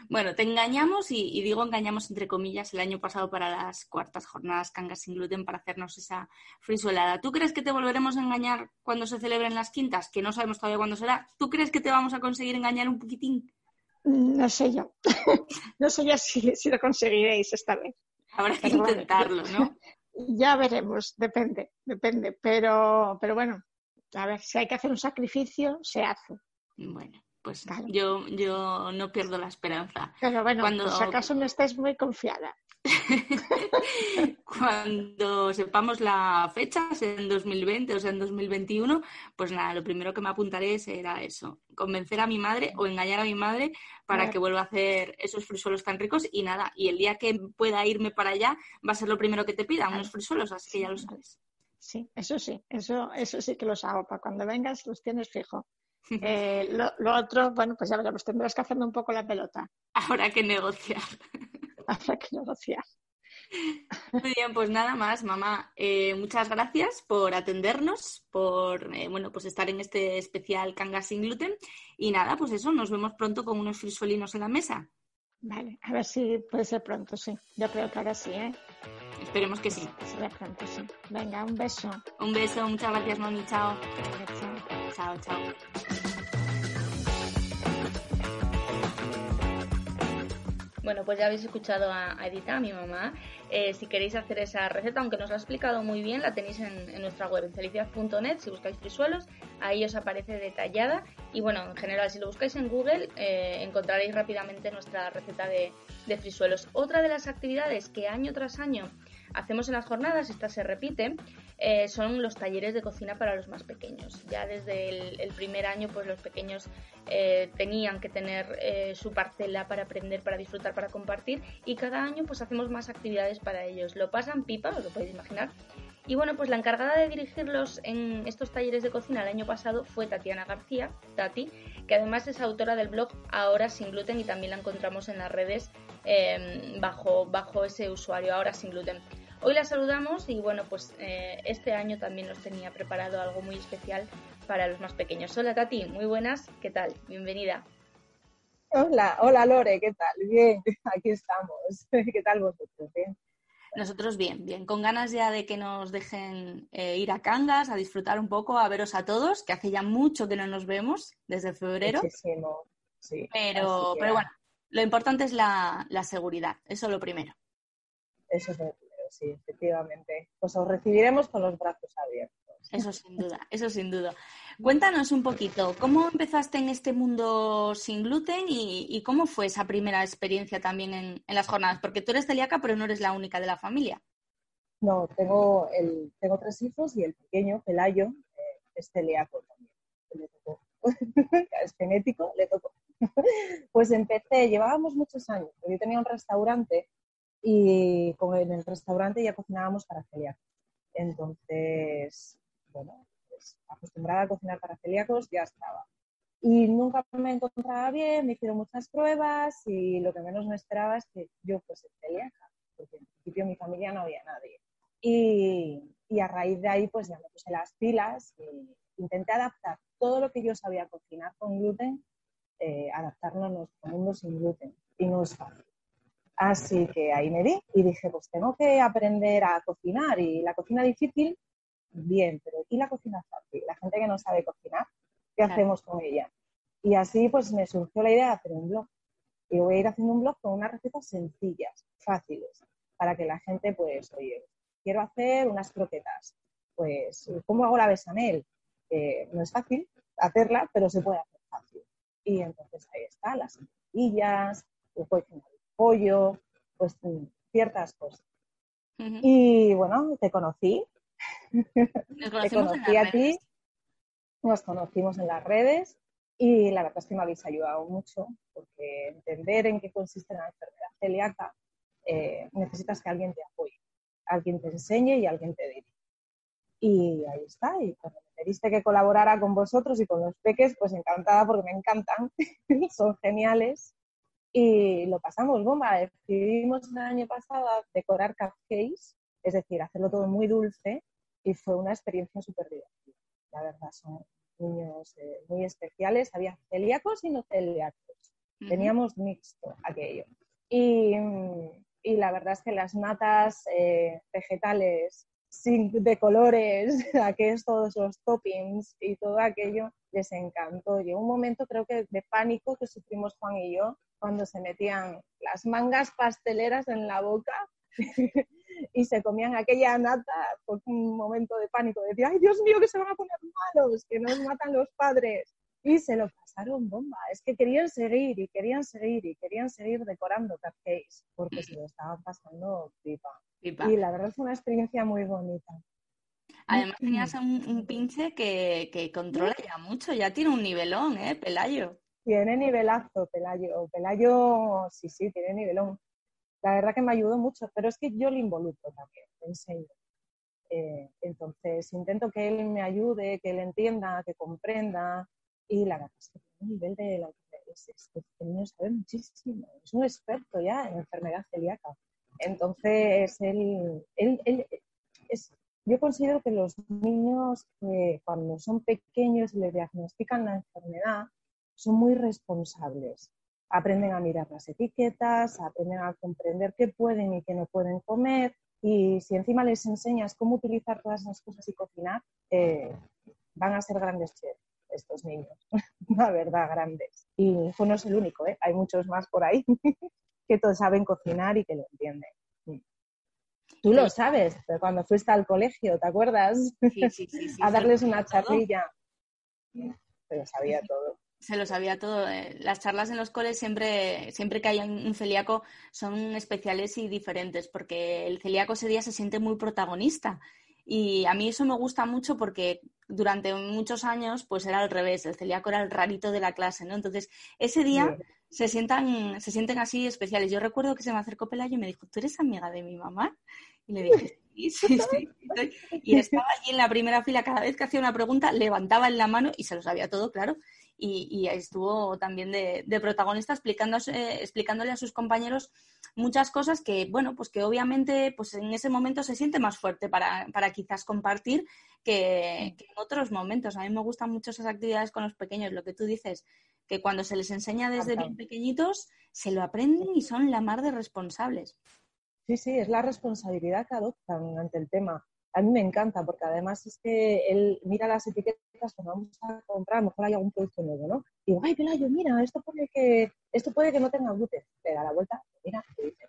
Bueno, te engañamos y, digo engañamos entre comillas el año pasado para las cuartas jornadas Cangas sin gluten para hacernos esa frisuelada. ¿Tú crees que te volveremos a engañar cuando se celebren las quintas? Que no sabemos todavía cuándo será. ¿Tú crees que te vamos a conseguir engañar un poquitín? No sé yo. *laughs* no sé yo si lo conseguiréis esta vez. Habrá que intentarlo, ¿no? *laughs* Ya veremos, depende, depende. Pero, pero bueno, a ver, si hay que hacer un sacrificio, se hace. Bueno, pues yo, yo no pierdo la esperanza. Pero bueno, Cuando... si acaso no estés muy confiada. *laughs* Cuando sepamos la fecha, en 2020 o sea en 2021, pues nada, lo primero que me apuntaré será eso, convencer a mi madre o engañar a mi madre para que vuelva a hacer esos frisuelos tan ricos y nada, y el día que pueda irme para allá va a ser lo primero que te pida, unos frisuelos, así que ya lo sabes. Sí, eso sí, eso, eso sí que los hago, para cuando vengas los tienes fijo. *laughs* Eh, lo, lo, otro, bueno, pues ya veremos, tendrás que hacerme un poco la pelota. Habrá que negociar. *laughs* Habrá que negociar. Muy bien, pues nada más, mamá. Eh, muchas gracias por atendernos, por eh, bueno, pues estar en este especial Canga sin gluten. Y nada, pues eso, nos vemos pronto con unos frisuelinos en la mesa. Vale, a ver si puede ser pronto, sí. Yo creo que ahora sí, ¿eh? Esperemos que sí. Será pronto, sí. Venga, un beso. Un beso, muchas gracias, mami. Chao. Chao, chao. Bueno, pues ya habéis escuchado a Edita, a mi mamá. Eh, si queréis hacer esa receta, aunque nos lo ha explicado muy bien, la tenéis en, nuestra web, en celicias.net. Si buscáis frisuelos, ahí os aparece detallada. Y bueno, en general, si lo buscáis en Google, eh, encontraréis rápidamente nuestra receta de, de frisuelos. Otra de las actividades que año tras año hacemos en las jornadas, esta se repite, eh, son los talleres de cocina para los más pequeños. Ya desde el, primer año, pues los pequeños eh, tenían que tener eh, su parcela para aprender, para disfrutar, para compartir y cada año pues hacemos más actividades para ellos. Lo pasan pipa, os lo podéis imaginar. Y bueno, pues la encargada de dirigirlos en estos talleres de cocina el año pasado fue Tatiana García, Tati, que además es autora del blog Ahora sin gluten y también la encontramos en las redes bajo, bajo ese usuario, Ahora sin gluten. Hoy la saludamos y bueno, pues eh, este año también nos tenía preparado algo muy especial para los más pequeños. Hola Tati, muy buenas, ¿qué tal? Bienvenida. Hola, hola Lore, ¿qué tal? Bien, *laughs* aquí estamos. *laughs* ¿Qué tal vosotros? ¿Bien? Nosotros bien, bien, con ganas ya de que nos dejen eh, ir a Cangas, a disfrutar un poco, a veros a todos, que hace ya mucho que no nos vemos, desde febrero. Muchísimo, sí. Pero, pero bueno, lo importante es la, la seguridad, eso es lo primero. Eso es lo primero sí, efectivamente. Pues os recibiremos con los brazos abiertos. Eso sin duda, eso sin duda. Cuéntanos un poquito, ¿cómo empezaste en este mundo sin gluten y, cómo fue esa primera experiencia también en, las jornadas? Porque tú eres celíaca, pero no eres la única de la familia. No, tengo, el, tengo tres hijos y el pequeño, Pelayo, eh, es celíaco también. *laughs* es genético, le tocó. *laughs* pues empecé, llevábamos muchos años, yo tenía un restaurante y con, en el restaurante ya cocinábamos para celíacos. Entonces, bueno, pues acostumbrada a cocinar para celíacos, ya estaba. Y nunca me encontraba bien, me hicieron muchas pruebas y lo que menos me esperaba es que yo fuese celíaca, porque en principio en mi familia no había nadie. Y, y a raíz de ahí pues ya me puse las pilas y intenté adaptar todo lo que yo sabía cocinar con gluten, eh, adaptarlo a nuestro mundo sin gluten. Y no es fácil. Así que ahí me di y dije, pues tengo que aprender a cocinar. Y la cocina difícil, bien, pero ¿y la cocina fácil? La gente que no sabe cocinar, ¿qué hacemos con ella? Y así pues me surgió la idea de hacer un blog. Y voy a ir haciendo un blog con unas recetas sencillas, fáciles, para que la gente pues, oye, quiero hacer unas croquetas. Pues, ¿cómo hago la besamel? no es fácil hacerla, pero se puede hacer fácil. Y entonces ahí está, las semillas, el pollo, pues ciertas cosas. Y bueno, te conocí. *laughs* te conocí a ti. Nos conocimos en las redes y la verdad es que me habéis ayudado mucho porque entender en qué consiste la enfermedad celíaca eh, necesitas que alguien te apoye, alguien te enseñe y alguien te dirija. Y ahí está. Y cuando me pediste que colaborara con vosotros y con los peques, pues encantada porque me encantan, *laughs* son geniales. Y lo pasamos bomba. Decidimos el año pasado decorar cupcakes, es decir, hacerlo todo muy dulce y fue una experiencia súper divertida. La verdad, son niños eh, muy especiales. Había celíacos y no celíacos. Teníamos mixto aquello. Y, y, la verdad es que las natas eh, vegetales de colores, *laughs* aquellos todos los toppings y todo aquello les encantó. Llegó un momento, creo que de pánico que sufrimos Juan y yo cuando se metían las mangas pasteleras en la boca *laughs* y se comían aquella nata por un momento de pánico. Decía, ay Dios mío, que se van a poner malos, que nos matan los padres. Y se lo pasaron bomba. Es que querían seguir y querían seguir y querían seguir decorando cupcakes porque se lo estaban pasando pipa. Y la verdad es una experiencia muy bonita. Además tenías un, pinche que, controla ya mucho, ya tiene un nivelón, ¿eh, Pelayo? Tiene nivelazo, Pelayo. Pelayo, sí, sí, tiene nivelón. La verdad que me ayudó mucho, pero es que yo le involucro también, enseño. Eh, entonces, intento que él me ayude, que él entienda, que comprenda. Y la verdad es que tiene un nivel de la es, es, el niño sabe muchísimo. Es un experto ya en enfermedad celíaca. Entonces, él, es, yo considero que los niños cuando son pequeños y les diagnostican la enfermedad son muy responsables. Aprenden a mirar las etiquetas, aprenden a comprender qué pueden y qué no pueden comer. Y si encima les enseñas cómo utilizar todas esas cosas y cocinar, eh, van a ser grandes chefs estos niños. *laughs* La verdad, grandes. Y no es el único, ¿eh? hay muchos más por ahí. *laughs* que todos saben cocinar y que lo entienden. Mm. Tú lo sabes, pero cuando fuiste al colegio, ¿te acuerdas? Sí, sí, sí. *laughs* a darles una charlilla. Se lo sabía todo. Se lo sabía todo. Eh, las charlas en los coles siempre, siempre que hay un celíaco son especiales y diferentes, porque el celíaco ese día se siente muy protagonista. Y a mí eso me gusta mucho porque durante muchos años pues era al revés, el celíaco era el rarito de la clase, ¿no? Entonces, ese día se sientan, se sienten así especiales. Yo recuerdo que se me acercó Pelayo y me dijo, ¿tú eres amiga de mi mamá? Y le dije, sí, sí, sí. Y estaba allí en la primera fila, cada vez que hacía una pregunta, levantaba en la mano y se lo sabía todo, claro. Y, estuvo también de, protagonista explicándole a sus compañeros muchas cosas que, bueno, pues que obviamente pues en ese momento se siente más fuerte para, para quizás compartir que, que, en otros momentos. A mí me gustan mucho esas actividades con los pequeños, lo que tú dices, que cuando se les enseña desde bien pequeñitos, se lo aprenden y son la mar de responsables. Sí, sí, es la responsabilidad que adoptan ante el tema. A mí me encanta porque además es que él mira las etiquetas cuando vamos a comprar, a lo mejor hay algún producto nuevo, ¿no? Y digo, ay, Pelayo, mira, esto puede que, esto puede que no tenga gluten. Le da la vuelta, mira, dice,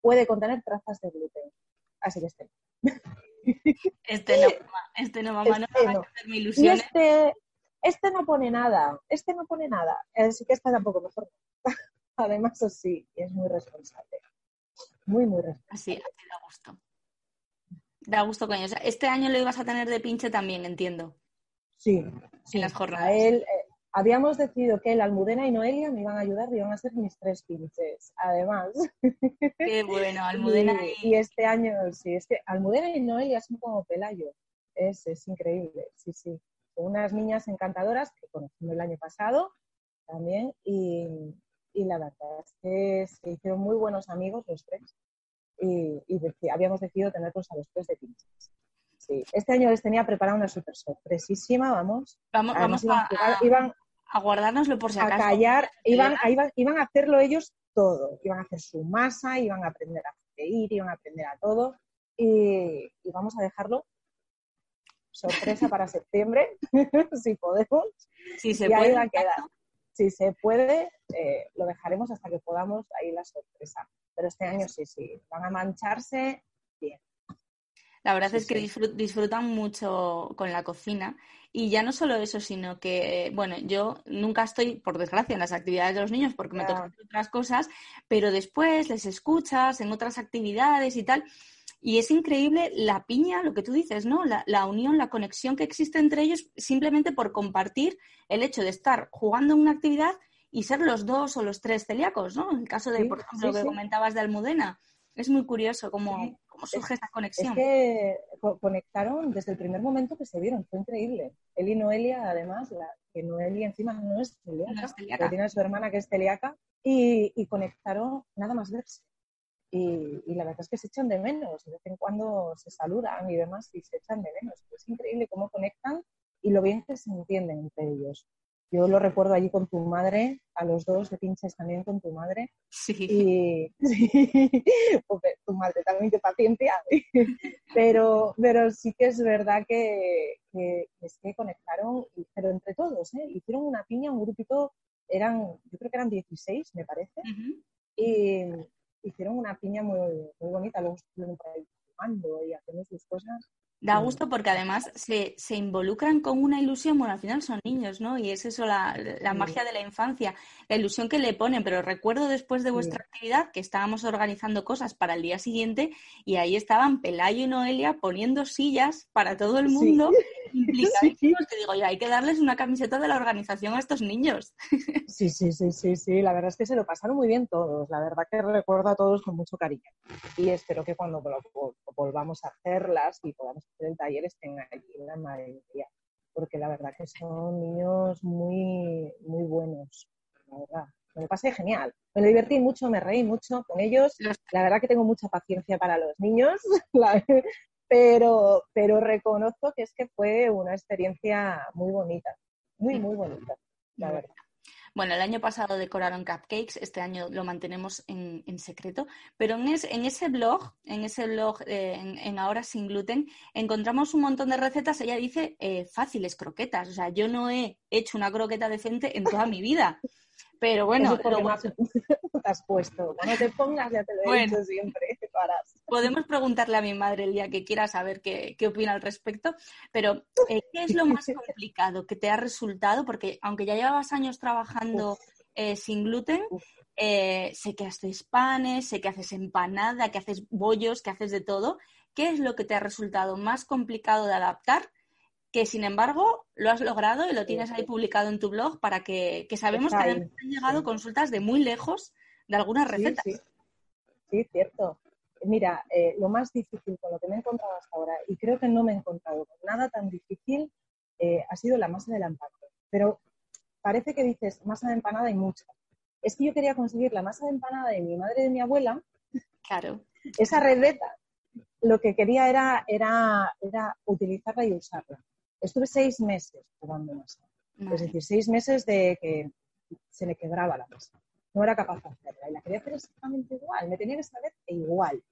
puede contener trazas de gluten. Así que este. Este no, *laughs* este no, mamá, no este me va a hacerme ilusiones. Y este, este no pone nada, este no pone nada, así que está tampoco mejor. *laughs* Además, sí, es muy responsable. Muy, muy responsable. Así, así da gusto. Da gusto con ellos. Este año lo ibas a tener de pinche también, entiendo. Sí, sí. En las jornadas. él, eh, habíamos decidido que el Almudena y Noelia me iban a ayudar y iban a ser mis tres pinches, además. Qué *laughs* bueno, Almudena y... y... este año, sí, es que Almudena y Noelia son como Pelayo es, es increíble, sí, sí. Unas niñas encantadoras que conocimos el año pasado también y, y la verdad es que se hicieron muy buenos amigos los tres y, y habíamos decidido tenerlos a los tres de pinches. Sí. Este año les tenía preparada una super sorpresísima, vamos. Vamos, vamos a, iban, a, guardárnoslo por si acaso. A callar, iban, iban, iban a hacerlo ellos todo. Iban a hacer su masa, iban a aprender a freír, iban a aprender a todo. Y, y vamos a dejarlo sorpresa para septiembre, *laughs* si podemos. Si se puede. a quedar. Si se puede, eh, lo dejaremos hasta que podamos ahí la sorpresa. Pero este año sí, sí, van a mancharse bien. La verdad es que disfrutan mucho con la cocina y ya no solo eso, sino que, bueno, yo nunca estoy, por desgracia, en las actividades de los niños porque me tocan otras cosas, pero después les escuchas en otras actividades y tal. Y es increíble la piña, lo que tú dices, ¿no? La, unión, la conexión que existe entre ellos simplemente por compartir el hecho de estar jugando en una actividad y ser los dos o los tres celíacos, ¿no? En el caso de, por ejemplo, lo que comentabas de Almudena. Es muy curioso cómo, surge esa conexión. Es que conectaron desde el primer momento que se vieron, fue increíble. Él y Noelia, además, la, que Noelia encima no es celíaca, tiene a su hermana que es celíaca, y, y conectaron nada más verse y, la verdad es que se echan de menos, de vez en cuando se saludan y demás y se echan de menos. Es increíble cómo conectan y lo bien que se entienden entre ellos. Yo lo recuerdo allí con tu madre, a los dos de pinches también con tu madre. Sí. Y *laughs* porque tu madre también de paciencia. *laughs* pero, pero sí que es verdad que, que, que conectaron, pero entre todos, ¿eh? hicieron una piña, un grupito, eran, yo creo que eran 16, me parece. Y, hicieron una piña muy, muy bonita, luego estuvieron jugando y haciendo sus cosas. Da gusto porque además se, se, involucran con una ilusión, bueno, al final son niños, ¿no? Y es eso la, la magia de la infancia, la ilusión que le ponen. Pero recuerdo después de vuestra actividad que estábamos organizando cosas para el día siguiente y ahí estaban Pelayo y Noelia poniendo sillas para todo el mundo, *laughs* implicadísimos, que digo, ya hay que darles una camiseta de la organización a estos niños. *laughs* Sí, sí, sí, sí, sí, la verdad es que se lo pasaron muy bien todos, la verdad que recuerdo a todos con mucho cariño. Y espero que cuando volvamos a hacerlas y podamos del taller estén allí la mayoría, porque la verdad que son niños muy, muy buenos, la verdad. Me lo pasé genial. Me lo divertí mucho, me reí mucho con ellos. La verdad que tengo mucha paciencia para los niños, *laughs* pero, pero reconozco que es que fue una experiencia muy bonita, muy, muy bonita, la verdad. Bueno, el año pasado decoraron cupcakes, este año lo mantenemos en, secreto, pero en, en, ese blog, en ese blog eh, en, Ahora Sin Gluten, encontramos un montón de recetas. Ella dice eh, fáciles croquetas, o sea, yo no he hecho una croqueta decente en toda mi vida. Pero bueno, lo... te has puesto. Cuando te pongas, ya te lo he dicho siempre. Podemos preguntarle a mi madre el día que quiera saber qué, qué opina al respecto. Pero, eh, ¿qué es lo más complicado que te ha resultado? Porque aunque ya llevabas años trabajando eh, sin gluten, eh, sé que haces panes, sé que haces empanada, que haces bollos, que haces de todo. ¿Qué es lo que te ha resultado más complicado de adaptar? Que sin embargo lo has logrado y lo tienes ahí publicado en tu blog para que, sabemos que han llegado consultas de muy lejos de algunas recetas. Sí, cierto. Mira, eh, lo más difícil con lo que me he encontrado hasta ahora, y creo que no me he encontrado con nada tan difícil, eh, ha sido la masa de la empanada. Pero parece que dices masa de empanada y mucha. Es que yo quería conseguir la masa de empanada de mi madre y de mi abuela. Claro. Esa receta. Lo que quería era, era, era utilizarla y usarla. Estuve seis meses probando masa. Es decir, seis meses de que se me quebraba la masa. No era capaz de hacerla. Y la quería hacer exactamente igual. Me tenía que saber igual.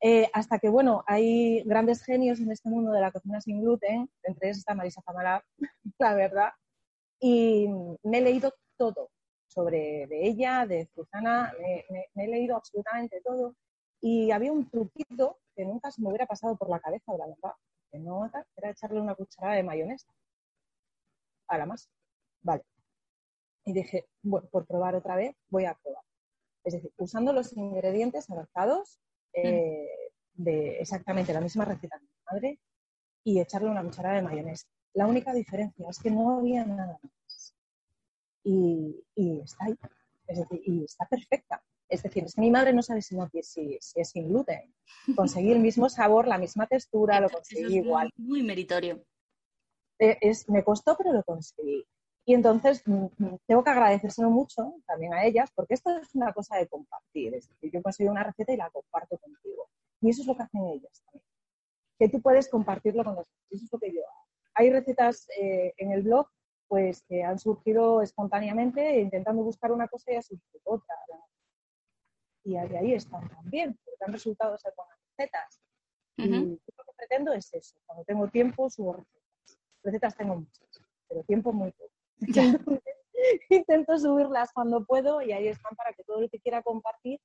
Eh, hasta que, bueno, hay grandes genios en este mundo de la cocina sin gluten. Entre ellos está Marisa Zamara, *laughs* la verdad. Y me he leído todo sobre de ella, de Susana. Me, he leído absolutamente todo. Y había un truquito que nunca se me hubiera pasado por la cabeza, la verdad no era echarle una cucharada de mayonesa a la masa. Vale. Y dije, bueno, por probar otra vez, voy a probar. Es decir, usando los ingredientes adaptados eh, de exactamente la misma receta de mi madre y echarle una cucharada de mayonesa. La única diferencia es que no había nada más. Y, está ahí. Es decir, y está perfecta. Es decir, es que mi madre no sabe si, no, si, si es sin gluten. Conseguí el mismo sabor, la misma textura, lo conseguí igual. Muy, meritorio. Eh, es, me costó, pero lo conseguí. Y entonces mm, mm, tengo que agradecérselo mucho también a ellas, porque esto es una cosa de compartir. Es decir, yo consigo una receta y la comparto contigo. Y eso es lo que hacen ellas también. Que tú puedes compartirlo con los Eso es lo que yo hago. Hay recetas eh, en el blog pues que han surgido espontáneamente intentando buscar una cosa y ha surgido otra. Y ahí están también, porque han resultado ser buenas recetas. Y lo que pretendo es eso. Cuando tengo tiempo, subo recetas. Recetas tengo muchas, pero tiempo muy poco. *laughs* Intento subirlas cuando puedo y ahí están para que todo el que quiera compartir,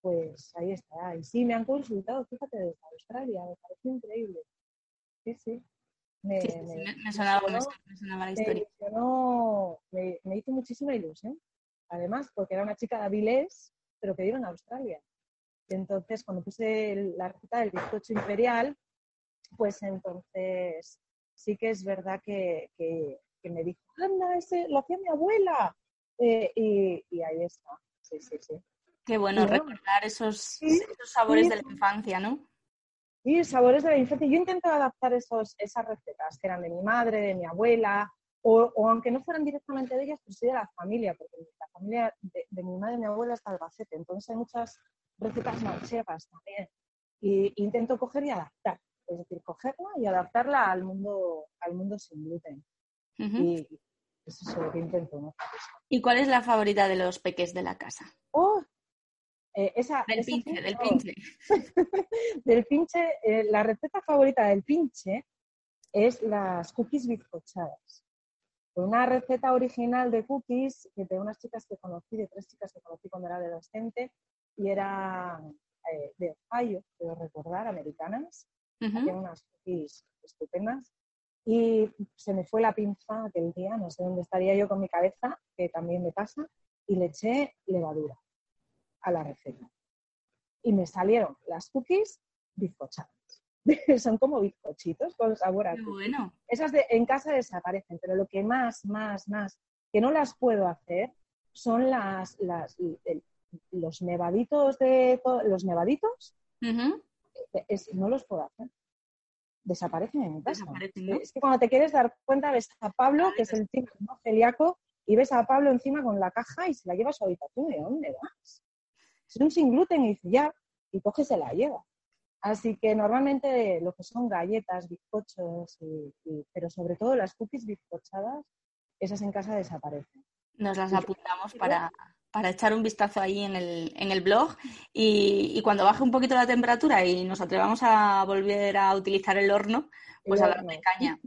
pues ahí está. Y sí, me han consultado, fíjate, desde Australia, me parece increíble. Sí, sí. Me, sonaba, la historia. Me, hizo muchísima ilusión. Además, porque era una chica de Avilés, pero que vive en Australia. Entonces, cuando puse la receta del bizcocho imperial, pues entonces sí que es verdad que, que me dijo, anda, ese lo hacía mi abuela. Eh, y, ahí está, sí, sí, sí. Qué bueno recordar esos, sabores de la infancia, ¿no? Sí, sabores de la infancia. Yo intento adaptar esos, esas recetas que eran de mi madre, de mi abuela, o, aunque no fueran directamente de ellas, pues sí de la familia, porque la familia de, mi madre y mi abuela está Albacete, entonces hay muchas recetas manchegas también. Y intento coger y adaptar, es decir, cogerla y adaptarla al mundo, al mundo sin gluten. Y eso es lo que intento. ¿Y cuál es la favorita de los peques de la casa? Oh, eh, esa, del pinche, del pinche. *laughs* del pinche, eh, la receta favorita del pinche es las cookies bizcochadas. Una receta original de cookies de unas chicas que conocí, de tres chicas que conocí cuando era adolescente, y era eh, de Ohio, quiero recordar, americanas. Uh unas cookies estupendas y se me fue la pinza aquel día, no sé dónde estaría yo con mi cabeza, que también me pasa, y le eché levadura a la receta. Y me salieron las cookies bizcochadas. *laughs* Son como bizcochitos con sabor a bueno. Esas de, en casa desaparecen, pero lo que más, más, más, que no las puedo hacer son las, las los nevaditos de los nevaditos. no los puedo hacer desaparecen en casa. Es que cuando te quieres dar cuenta ves a Pablo, que es el chico celíaco, y ves a Pablo encima con la caja y se la lleva a su habitación. ¿De dónde vas? Es un sin gluten y dice ya, y coge se la lleva. Así que normalmente lo que son galletas, bizcochos, pero sobre todo las cookies bizcochadas, esas en casa desaparecen. Nos las apuntamos para, para echar un vistazo ahí en el, en el blog y, cuando baje un poquito la temperatura y nos atrevamos a volver a utilizar el horno, pues a darle caña.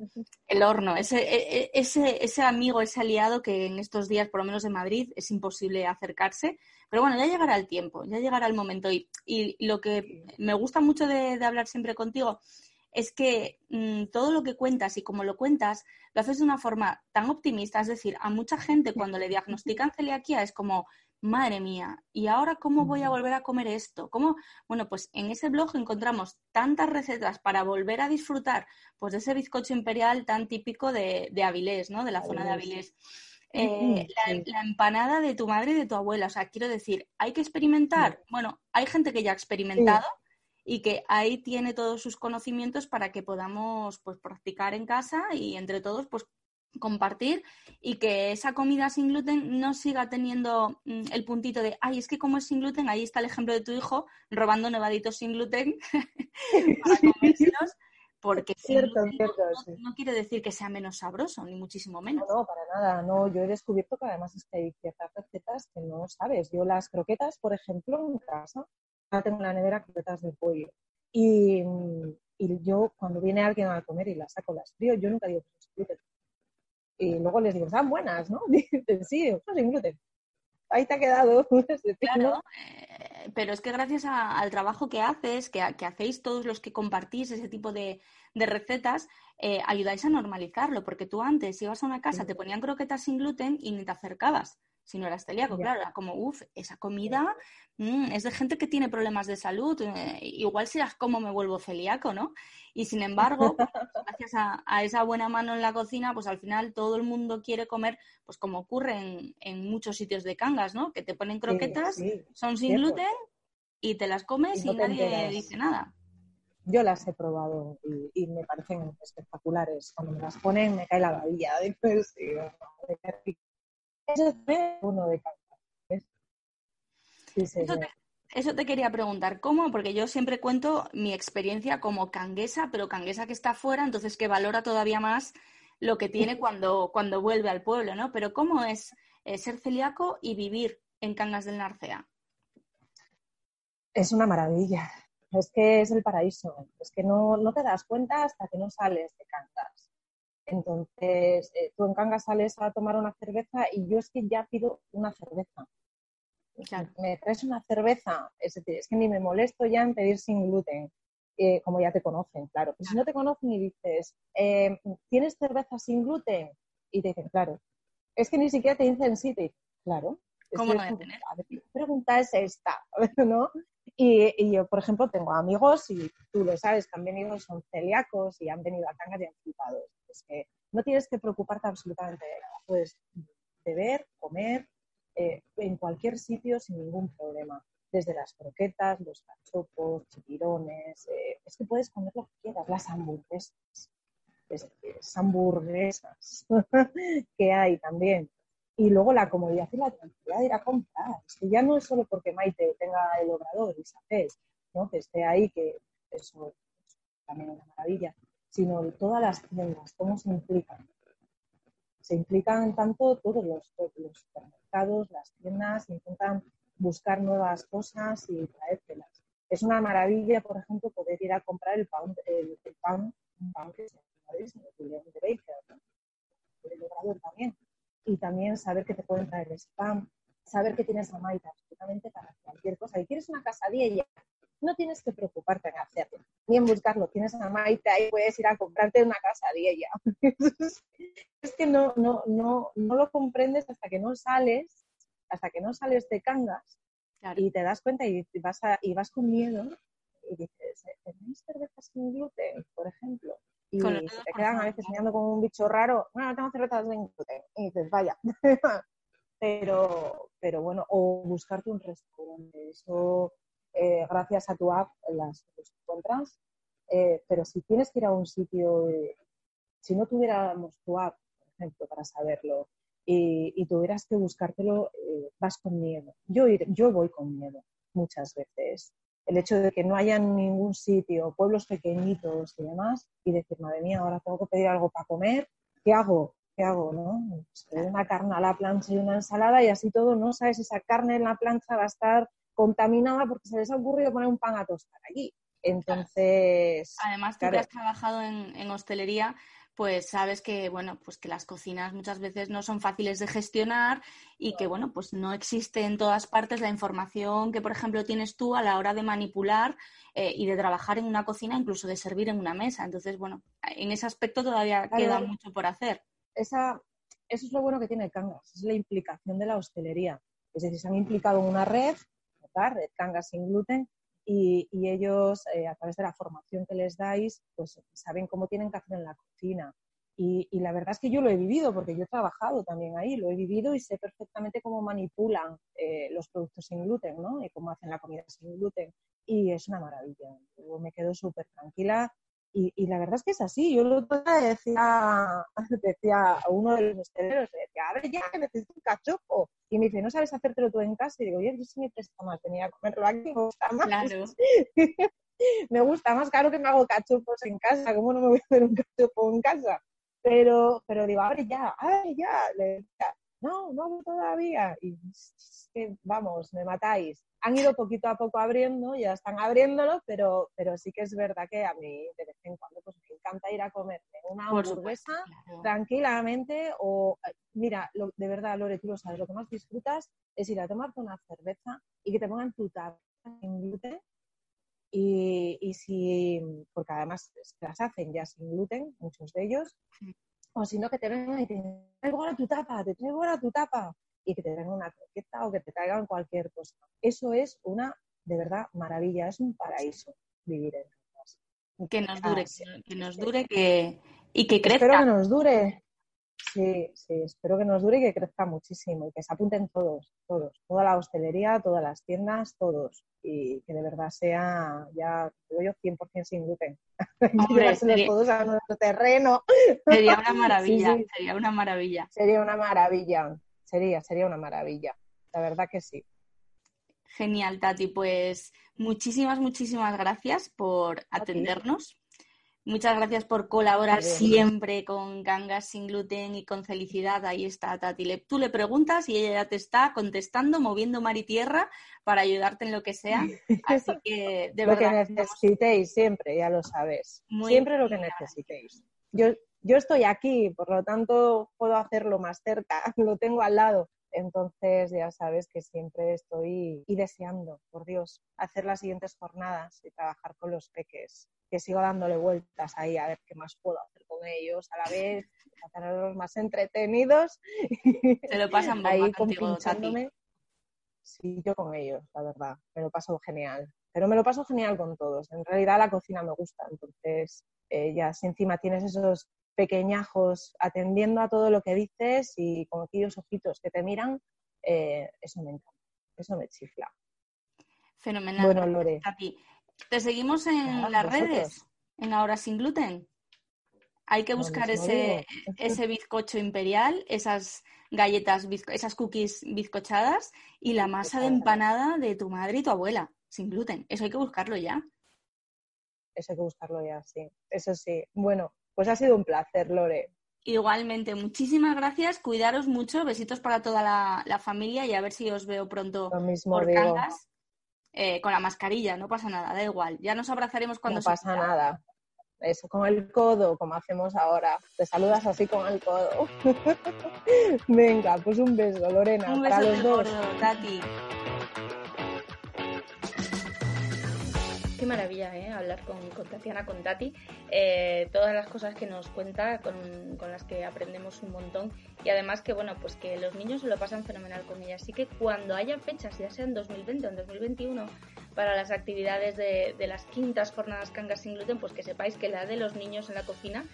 El horno, ese, e, e, ese, ese amigo, ese aliado que en estos días, por lo menos en Madrid, es imposible acercarse. Pero bueno, ya llegará el tiempo, ya llegará el momento. Y, y lo que me gusta mucho de, de hablar siempre contigo es que mm, todo lo que cuentas y como lo cuentas, lo haces de una forma tan optimista. Es decir, a mucha gente cuando le diagnostican celiaquía es como, madre mía, ¿y ahora cómo voy a volver a comer esto? ¿Cómo? Bueno, pues en ese blog encontramos tantas recetas para volver a disfrutar pues, de ese bizcocho imperial tan típico de, de Avilés, ¿no? De la zona de Avilés. Eh, la, empanada de tu madre y de tu abuela. O sea, quiero decir, ¿hay que experimentar? Bueno, hay gente que ya ha experimentado y que ahí tiene todos sus conocimientos para que podamos pues practicar en casa y entre todos pues compartir y que esa comida sin gluten no siga teniendo mm, el puntito de, ay, es que como es sin gluten, ahí está el ejemplo de tu hijo robando nevaditos sin gluten *laughs* para comérselos, porque cierto, no, quiere decir que sea menos sabroso, ni muchísimo menos. No, para nada, no, yo he descubierto que además es que hay ciertas recetas que no sabes. Yo las croquetas, por ejemplo, en casa, tengo en la nevera croquetas de pollo. Y, yo, cuando viene alguien a comer y las saco, las frío, yo nunca digo que son gluten. Y luego les digo, están buenas, ¿no? *laughs* Dicen, sí, son sin gluten. Ahí te ha quedado. *laughs* claro, eh, pero es que gracias al trabajo que haces, que, hacéis todos los que compartís ese tipo de, recetas, eh, ayudáis a normalizarlo, porque tú antes ibas a una casa, te ponían croquetas sin gluten y ni te acercabas si no eras celíaco, claro, era como, uff, esa comida mm, es de gente que tiene problemas de salud, eh, igual si las como me vuelvo celíaco, ¿no? Y sin embargo, pues, *laughs* gracias a, esa buena mano en la cocina, pues al final todo el mundo quiere comer, pues como ocurre en, muchos sitios de cangas, ¿no? Que te ponen croquetas, son sin gluten y te las comes y, nadie dice nada. Yo las he probado y, me parecen espectaculares. Cuando me las ponen me cae la babilla. *laughs* Después, eso es uno de cada. eso, te, quería preguntar, ¿cómo? Porque yo siempre cuento mi experiencia como canguesa, pero canguesa que está fuera, entonces que valora todavía más lo que tiene cuando, cuando vuelve al pueblo, ¿no? Pero ¿cómo es eh, ser celíaco y vivir en Cangas del Narcea? Es una maravilla, es que es el paraíso, es que no, no te das cuenta hasta que no sales de Cangas. Entonces, eh, tú en Cangas sales a tomar una cerveza y yo es que ya pido una cerveza. Me traes una cerveza, es decir, es que ni me molesto ya en pedir sin gluten, eh, como ya te conocen, claro. Pero si no te conocen y dices, eh, ¿tienes cerveza sin gluten? Y te dicen, claro. Es que ni siquiera te dicen sí, te dicen, claro. ¿Cómo no tener? pregunta es esta, *laughs* ¿no? Y, yo, por ejemplo, tengo amigos, y tú lo sabes, que han venido, son celíacos y han venido a Cangas y han flipado. Es no tienes que preocuparte absolutamente de nada. Puedes beber, comer eh, en cualquier sitio sin ningún problema. Desde las croquetas, los cachopos, chipirones, eh, es que puedes comer lo que quieras, las hamburguesas, es, hamburguesas *laughs* que hay también. Y luego la comodidad y la tranquilidad de ir a comprar. Es que ya no es solo porque Maite tenga el obrador y sabes, ¿no? que esté ahí, que eso, también es una maravilla, sino todas las tiendas, cómo se implican. Se implican tanto todos los, los supermercados, las tiendas, intentan buscar nuevas cosas y traérselas. Es una maravilla, por ejemplo, poder ir a comprar el pan, el, pan, un pan que se de Baker, ¿no? el obrador también y también saber que te pueden traer spam, saber que tienes a Maita absolutamente para cualquier cosa. Y quieres una casadilla, no tienes que preocuparte en hacerlo, ni en buscarlo. Tienes a Maita y puedes ir a comprarte una casadilla. *laughs* es que no, no, no, no lo comprendes hasta que no sales, hasta que no sales de cangas y te das cuenta y vas, y vas con miedo y dices, ¿tenéis cervezas sin gluten, por ejemplo? y se te quedan a veces mirando como un bicho raro, no, no tengo cervezas sin gluten. Y dices, vaya. *laughs* pero, pero bueno, o buscarte un restaurante. Eso, eh, gracias a tu app, las, encuentras. Eh, pero si tienes que ir a un sitio, eh, si no tuviéramos tu app, por ejemplo, para saberlo, y, y tuvieras que buscártelo, vas con miedo. Yo, voy con miedo muchas veces el hecho de que no haya ningún sitio, pueblos pequeñitos y demás, y decir, madre mía, ahora tengo que pedir algo para comer, ¿qué hago? ¿Qué hago? ¿no? Pues una carne a la plancha y una ensalada y así todo, no sabes esa carne en la plancha va a estar contaminada porque se les ha ocurrido poner un pan a tostar allí. Entonces. Además, tú que has trabajado en, en hostelería, pues sabes que, bueno, pues que las cocinas muchas veces no son fáciles de gestionar y que, bueno, pues no existe en todas partes la información que, por ejemplo, tienes tú a la hora de manipular eh, y de trabajar en una cocina, incluso de servir en una mesa. Entonces, bueno, en ese aspecto todavía queda mucho por hacer. Esa, eso es lo bueno que tiene Cangas, es la implicación de la hostelería. Es decir, se han implicado en una red, red Cangas sin gluten, y, ellos, eh, a través de la formación que les dais, pues saben cómo tienen que hacer en la cocina. Y, la verdad es que yo lo he vivido, porque yo he trabajado también ahí, lo he vivido y sé perfectamente cómo manipulan eh, los productos sin gluten, ¿no? Y cómo hacen la comida sin gluten. Y es una maravilla. Me quedo súper tranquila y, la verdad es que es así. Yo lo otro decía, *laughs* decía a uno de los hosteleros, decía, a ver, ya que necesito un cachopo. Y me dice, ¿no sabes hacértelo tú en casa? Y digo, oye, yo sí me presta más venir a comerlo aquí, me gusta más. Claro. *laughs* me gusta más, claro que me hago cachopos en casa, ¿cómo no me voy a hacer un cachopo en casa? Pero, pero digo, a ver, ya, a ver, ya. Le decía, no, no todavía. Y vamos, me matáis. Han ido poquito a poco abriendo, ya están abriéndolo, pero, pero sí que es verdad que a mí de vez en cuando pues, me encanta ir a comer una hamburguesa tranquilamente o, mira, de verdad, Lore, tú lo sabes, lo que más disfrutas es ir a tomarte una cerveza y que te pongan tu taza sin gluten y, y, si, porque además las hacen ya sin gluten, muchos de ellos, o si no que te vengan y te traigo ahora tu tapa, te traigo ahora tu tapa. y que te traigan una croqueta o que te traigan cualquier cosa. Eso es una, de verdad, maravilla, es un paraíso vivir en Cangas. Que nos dure, que, nos dure que, y que crezca. Espero que nos dure, Sí, sí, espero que nos dure y que crezca muchísimo y que se apunten todos, todos, toda la hostelería, todas las tiendas, todos y que de verdad sea ya, digo yo, 100% sin gluten. *laughs* Hombre, sería, todos a nuestro terreno. Sería una *laughs* maravilla, sería una maravilla. Sería una maravilla, sería, sería una maravilla, la verdad que sí. Genial, Tati. Pues muchísimas, muchísimas gracias por atendernos. Muchas gracias por colaborar siempre con Gangas sin gluten y con felicidad. Ahí está Tati. tú le preguntas y ella ya te está contestando, moviendo mar y tierra para ayudarte en lo que sea. Así *laughs* que de lo verdad. que necesitéis siempre, ya lo sabes. siempre lo que necesitéis. Yo, yo estoy aquí, por lo tanto puedo hacerlo más cerca, *laughs* lo tengo al lado. Entonces ya sabes que siempre estoy y deseando, por Dios, hacer las siguientes jornadas y trabajar con los peques, que sigo dándole vueltas ahí a ver qué más puedo hacer con ellos a la vez, *laughs* para tenerlos más entretenidos. *laughs* Se lo pasan bomba ahí contigo, Sí, yo con ellos, la verdad, me lo paso genial. Pero me lo paso genial con todos. En realidad la cocina me gusta, entonces eh, ya si encima tienes esos pequeñajos atendiendo a todo lo que dices y con aquellos ojitos que te miran, eh, eso me encanta, eso me chifla. Fenomenal. Bueno, Lore. Te seguimos en las redes, en Ahora Sin Gluten. Hay que buscar ese, ese bizcocho imperial, esas galletas, esas cookies bizcochadas y la masa de empanada de tu madre y tu abuela, sin gluten. Eso hay que buscarlo ya. Eso hay que buscarlo ya, sí. Eso sí. Bueno, pues ha sido un placer, Lore. Igualmente, muchísimas gracias. Cuidaros mucho. Besitos para toda la, familia y a ver si os veo pronto Lo mismo por digo. eh, con la mascarilla. No pasa nada, da igual. Ya nos abrazaremos cuando No pasa nada. Eso, con el codo, como hacemos ahora. Te saludas así con el codo. *laughs* Venga, pues un beso, Lorena. Un beso para los dos. gordo, Tati. Maravilla, ¿eh? Hablar con, con Tatiana, con Tati. Eh, todas las cosas que nos cuenta, con, con, las que aprendemos un montón. Y además que, bueno, pues que los niños se lo pasan fenomenal con ella. Así que cuando haya fechas, ya sea en 2020 o en 2021, para las actividades de, de las quintas jornadas Cangas sin gluten, pues que sepáis que la de los niños en la cocina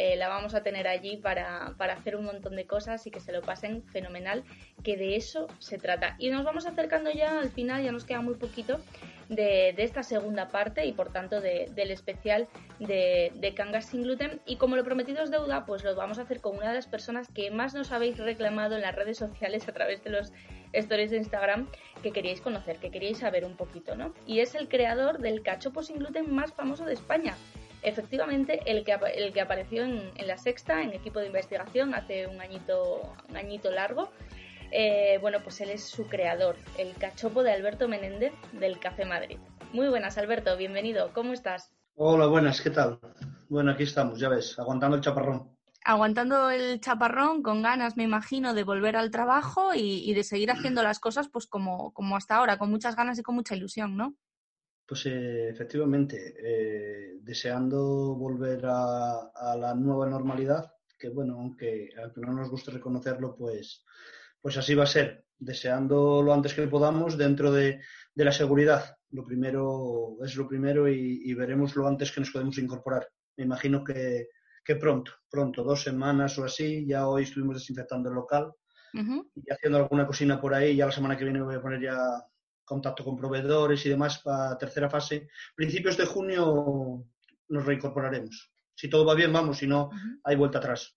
eh, la vamos a tener allí para, para, hacer un montón de cosas y que se lo pasen fenomenal, que de eso se trata. Y nos vamos acercando ya al final, ya nos queda muy poquito de, de esta segunda parte y por tanto de, del especial de, de Cangas sin gluten. Y como lo prometido es deuda, pues lo vamos a hacer con una de las personas que más nos habéis reclamado en las redes sociales a través de los stories de Instagram que queríais conocer, que queríais saber un poquito, ¿no? Y es el creador del cachopo sin gluten más famoso de España efectivamente el que, el que apareció en, en, la sexta, en equipo de investigación, hace un añito, un añito largo. Eh, bueno, pues él es su creador, el cachopo de Alberto Menéndez del Café Madrid. Muy buenas, Alberto, bienvenido, ¿cómo estás? Hola, buenas, ¿qué tal? Bueno, aquí estamos, ya ves, aguantando el chaparrón. Aguantando el chaparrón, con ganas, me imagino, de volver al trabajo y, y de seguir haciendo las cosas pues como, como hasta ahora, con muchas ganas y con mucha ilusión, ¿no? Pues eh, efectivamente, eh, deseando volver a, a, la nueva normalidad, que bueno, aunque, aunque, no nos guste reconocerlo, pues, pues así va a ser, deseando lo antes que podamos dentro de, de la seguridad. Lo primero es lo primero y, y, veremos lo antes que nos podemos incorporar. Me imagino que, que, pronto, pronto, dos semanas o así, ya hoy estuvimos desinfectando el local uh -huh. y haciendo alguna cocina por ahí, ya la semana que viene voy a poner ya contacto con proveedores y demás para tercera fase. Principios de junio nos reincorporaremos. Si todo va bien, vamos, si no, uh -huh. hay vuelta atrás.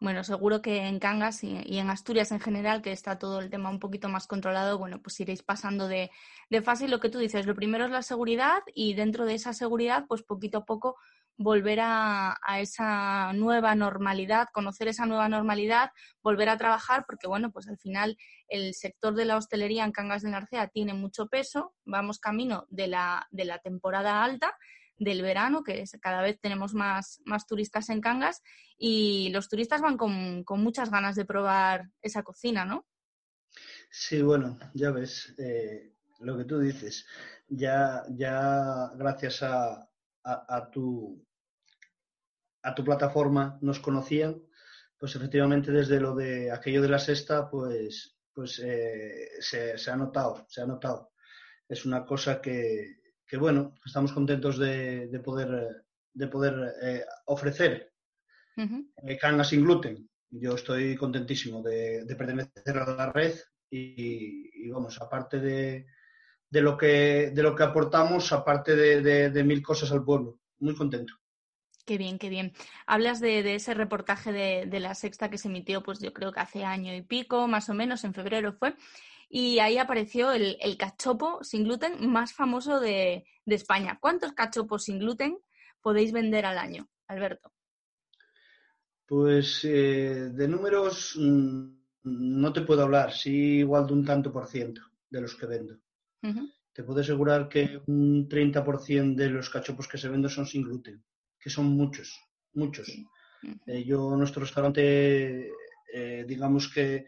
Bueno, seguro que en Cangas y, y, en Asturias en general, que está todo el tema un poquito más controlado, bueno, pues iréis pasando de, de fase. Y lo que tú dices, lo primero es la seguridad y dentro de esa seguridad, pues poquito a poco volver a, a, esa nueva normalidad, conocer esa nueva normalidad, volver a trabajar, porque bueno, pues al final el sector de la hostelería en Cangas de Narcea tiene mucho peso, vamos camino de la, de la temporada alta, del verano, que es, cada vez tenemos más, más turistas en Cangas y los turistas van con, con muchas ganas de probar esa cocina, ¿no? Sí, bueno, ya ves, eh, lo que tú dices, ya, ya gracias a, a, a tu a tu plataforma nos conocían, pues efectivamente desde lo de aquello de la sexta, pues, pues eh, se, ha notado, se ha notado. Es una cosa que, bueno, estamos contentos de, poder, de poder eh, ofrecer uh sin gluten. Yo estoy contentísimo de, pertenecer a la red y, vamos, aparte de, lo que, de lo que aportamos, aparte de mil cosas al pueblo. Muy contento. Qué bien, qué bien. Hablas de, ese reportaje de, la sexta que se emitió, pues yo creo que hace año y pico, más o menos, en febrero fue, y ahí apareció el, cachopo sin gluten más famoso de, España. ¿Cuántos cachopos sin gluten podéis vender al año, Alberto? Pues eh, de números mm, no te puedo hablar, sí igual de un tanto por ciento de los que vendo. Te puedo asegurar que un 30% de los cachopos que se venden son sin gluten que son muchos, muchos. Eh, yo, nuestro restaurante, eh, digamos que,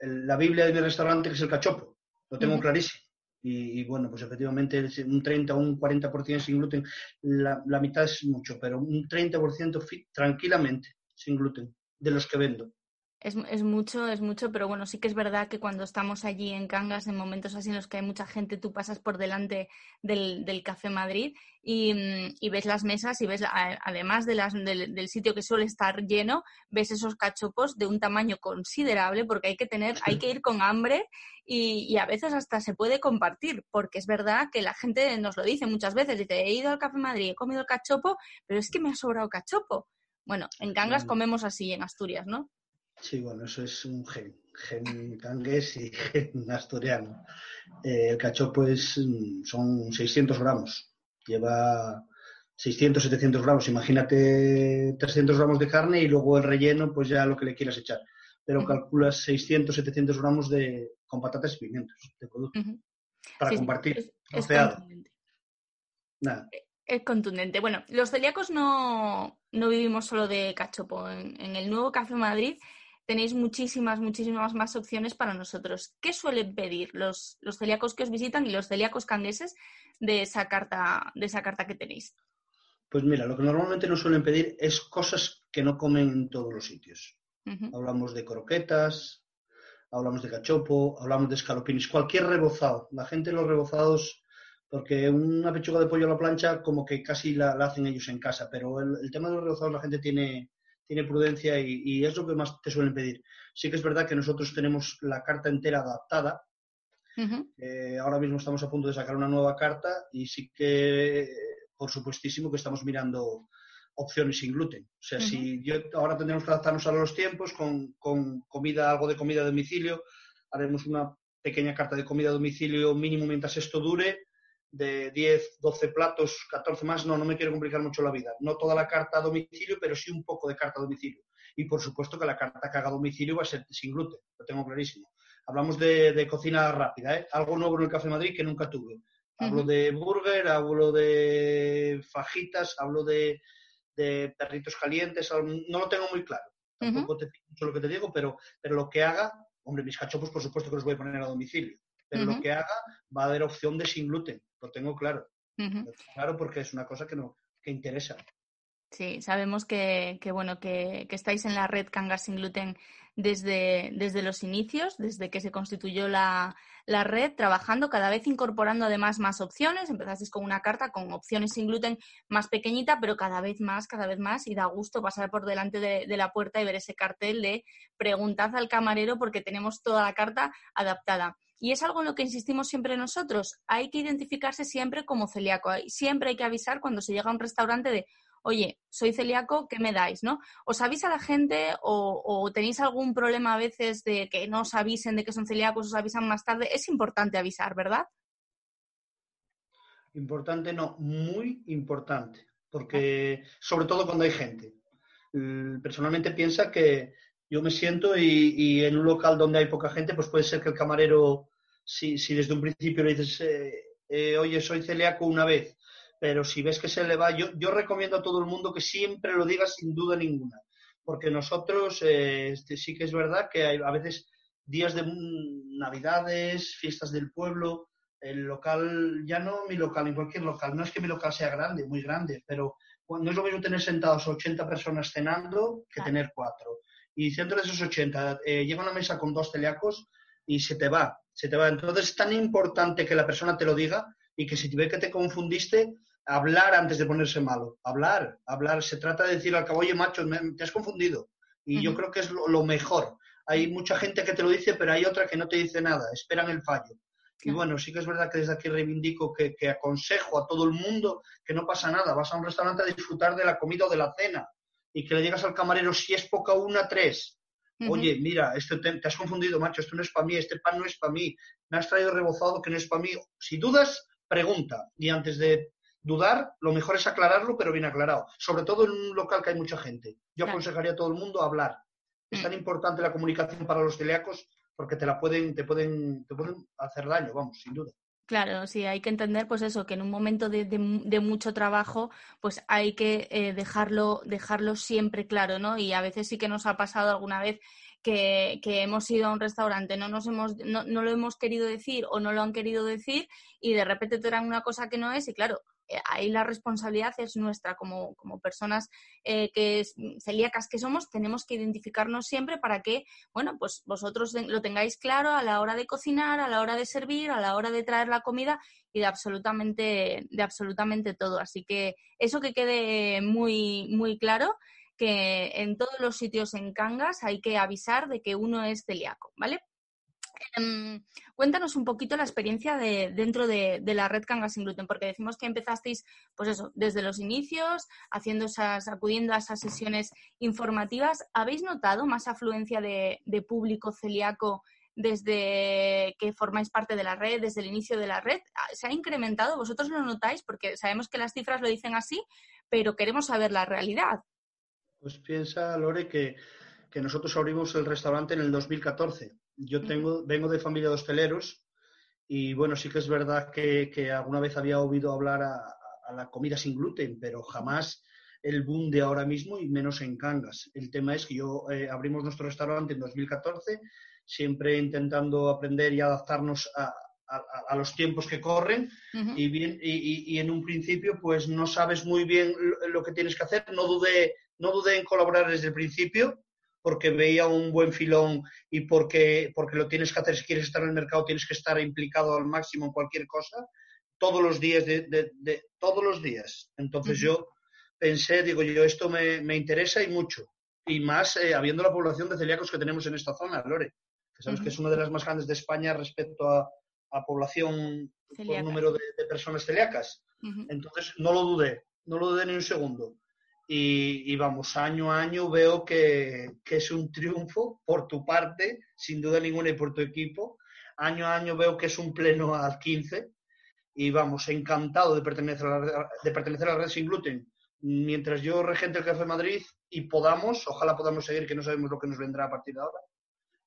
la Biblia de mi restaurante es el cachopo, lo tengo clarísimo. Y, bueno, pues efectivamente un 30 o un 40% sin gluten, la, la, mitad es mucho, pero un 30% tranquilamente sin gluten de los que vendo. Es, es, mucho, es mucho, pero bueno, sí que es verdad que cuando estamos allí en Cangas, en momentos así en los que hay mucha gente, tú pasas por delante del, del Café Madrid y, mm, y, ves las mesas y ves, además de las, del, sitio que suele estar lleno, ves esos cachopos de un tamaño considerable porque hay que tener, hay que ir con hambre y, y, a veces hasta se puede compartir, porque es verdad que la gente nos lo dice muchas veces, dice, he ido al Café Madrid, he comido el cachopo, pero es que me ha sobrado cachopo. Bueno, en Cangas comemos así, en Asturias, ¿no? Sí, bueno, eso es un gen, gen cangués y *laughs* gen asturiano. Eh, el cachopo es, mm, son 600 gramos, lleva 600, 700 gramos. Imagínate 300 gramos de carne y luego el relleno, pues ya lo que le quieras echar. Pero calculas 600, 700 gramos de, con patatas y pimientos de producto para compartir. Es, contundente. Nada. Es contundente. Bueno, los celíacos no, no vivimos solo de cachopo. En, en el nuevo Café Madrid tenéis muchísimas, muchísimas más opciones para nosotros. ¿Qué suelen pedir los, los celíacos que os visitan y los celíacos cangueses de esa carta, de esa carta que tenéis? Pues mira, lo que normalmente nos suelen pedir es cosas que no comen en todos los sitios. Hablamos de croquetas, hablamos de cachopo, hablamos de escalopinis, cualquier rebozado. La gente los rebozados, porque una pechuga de pollo a la plancha como que casi la, hacen ellos en casa, pero el, tema de los rebozados la gente tiene, tiene prudencia y, es lo que más te suelen pedir. Sí que es verdad que nosotros tenemos la carta entera adaptada. ahora mismo estamos a punto de sacar una nueva carta y sí que, por supuestísimo, que estamos mirando opciones sin gluten. O sea, si yo, ahora tendremos que adaptarnos a los tiempos con, con, comida, algo de comida a domicilio, haremos una pequeña carta de comida a domicilio mínimo mientras esto dure de 10, 12 platos, 14 más, no, no me quiero complicar mucho la vida. No toda la carta a domicilio, pero sí un poco de carta a domicilio. Y por supuesto que la carta que haga a domicilio va a ser sin gluten, lo tengo clarísimo. Hablamos de, cocina rápida, ¿eh? algo nuevo en el Café Madrid que nunca tuve. Hablo de burger, hablo de fajitas, hablo de, perritos calientes, no lo tengo muy claro. Tampoco te digo mucho lo que te digo, pero, pero lo que haga, hombre, mis cachopos por supuesto que los voy a poner a domicilio pero lo que haga va a haber opción de sin gluten, lo tengo claro. Claro, porque es una cosa que, no, que interesa. Sí, sabemos que, bueno, que, estáis en la red Cangas sin gluten desde, desde los inicios, desde que se constituyó la, red, trabajando cada vez incorporando además más opciones. Empezasteis con una carta con opciones sin gluten más pequeñita, pero cada vez más, cada vez más, y da gusto pasar por delante de, de la puerta y ver ese cartel de preguntad al camarero porque tenemos toda la carta adaptada. Y es algo en lo que insistimos siempre nosotros. Hay que identificarse siempre como celíaco. Siempre hay que avisar cuando se llega a un restaurante de, oye, soy celíaco, ¿qué me dais? ¿no? ¿Os avisa la gente o, tenéis algún problema a veces de que no os avisen de que son celíacos, os avisan más tarde? Es importante avisar, ¿verdad? Importante, no, muy importante, porque sobre todo cuando hay gente. Personalmente piensa que yo me siento y en un local donde hay poca gente, pues puede ser que el camarero si, si desde un principio le dices, eh, eh, oye, soy celíaco una vez, pero si ves que se le va, yo, yo recomiendo a todo el mundo que siempre lo diga sin duda ninguna, porque nosotros eh, este, sí que es verdad que hay a veces días de navidades, fiestas del pueblo, el local, ya no mi local, en cualquier local, no es que mi local sea grande, muy grande, pero no es lo mismo tener sentados 80 personas cenando que tener cuatro. y dentro de esos 80 eh, llega una mesa con dos celíacos y se te va, se te va. Entonces es tan importante que la persona te lo diga y que si te ve que te confundiste, hablar antes de ponerse malo. Hablar, hablar. Se trata de decir al cabo, oye, macho, te has confundido. Y yo creo que es lo, mejor. Hay mucha gente que te lo dice, pero hay otra que no te dice nada, esperan el fallo. Y bueno, sí que es verdad que desde aquí reivindico que, aconsejo a todo el mundo que no pasa nada. Vas a un restaurante a disfrutar de la comida o de la cena y que le digas al camarero si es poca una, tres. Oye, mira, este te, has confundido, macho, esto no es para mí, este pan no es para mí, me has traído rebozado que no es para mí. Si dudas, pregunta. Y antes de dudar, lo mejor es aclararlo, pero bien aclarado. Sobre todo en un local que hay mucha gente. Yo aconsejaría a todo el mundo hablar. Es tan mm. importante la comunicación para los celíacos porque te la pueden, te pueden, te pueden hacer daño, vamos, sin duda. Claro, sí, hay que entender, pues eso, que en un momento de, mucho trabajo, pues hay que eh, dejarlo, dejarlo siempre claro, ¿no? Y a veces sí que nos ha pasado alguna vez que, hemos ido a un restaurante, no nos hemos, no, no, lo hemos querido decir o no lo han querido decir, y de repente te dan una cosa que no es, y claro, ahí la responsabilidad es nuestra como, personas eh, que celíacas que somos, tenemos que identificarnos siempre para que, bueno, pues vosotros lo tengáis claro a la hora de cocinar, a la hora de servir, a la hora de traer la comida y de absolutamente, de absolutamente todo. Así que eso que quede muy, muy claro que en todos los sitios en Cangas hay que avisar de que uno es celíaco, ¿vale? Em, cuéntanos un poquito la experiencia de, dentro de, la red Cangas sin gluten, porque decimos que empezasteis, pues eso, desde los inicios, haciendo esas, acudiendo a esas sesiones informativas. ¿Habéis notado más afluencia de, público celíaco desde que formáis parte de la red, desde el inicio de la red? ¿Se ha incrementado? ¿Vosotros lo notáis? Porque sabemos que las cifras lo dicen así, pero queremos saber la realidad. Pues piensa, Lore, que, que nosotros abrimos el restaurante en el 2014 yo tengo, vengo de familia de hosteleros y bueno, sí que es verdad que, alguna vez había oído hablar a, la comida sin gluten, pero jamás el boom de ahora mismo y menos en Cangas. El tema es que yo eh, abrimos nuestro restaurante en 2014, siempre intentando aprender y adaptarnos a, los tiempos que corren y, bien, y, en un principio pues no sabes muy bien lo, que tienes que hacer. No dudé, no dudé en colaborar desde el principio porque veía un buen filón y porque, porque lo tienes que hacer, si quieres estar en el mercado tienes que estar implicado al máximo en cualquier cosa, todos los días, de, de, todos los días. Entonces yo pensé, digo yo, esto me, me interesa y mucho. Y más eh, habiendo la población de celíacos que tenemos en esta zona, Lore, que sabes que es una de las más grandes de España respecto a, a población por número de, personas celíacas. Entonces no lo dudé, no lo dudé ni un segundo y, vamos, año a año veo que, es un triunfo por tu parte, sin duda ninguna, y por tu equipo. Año a año veo que es un pleno al 15 y vamos, encantado de pertenecer a la, de pertenecer a la red sin gluten. Mientras yo regente el Café Madrid y podamos, ojalá podamos seguir, que no sabemos lo que nos vendrá a partir de ahora,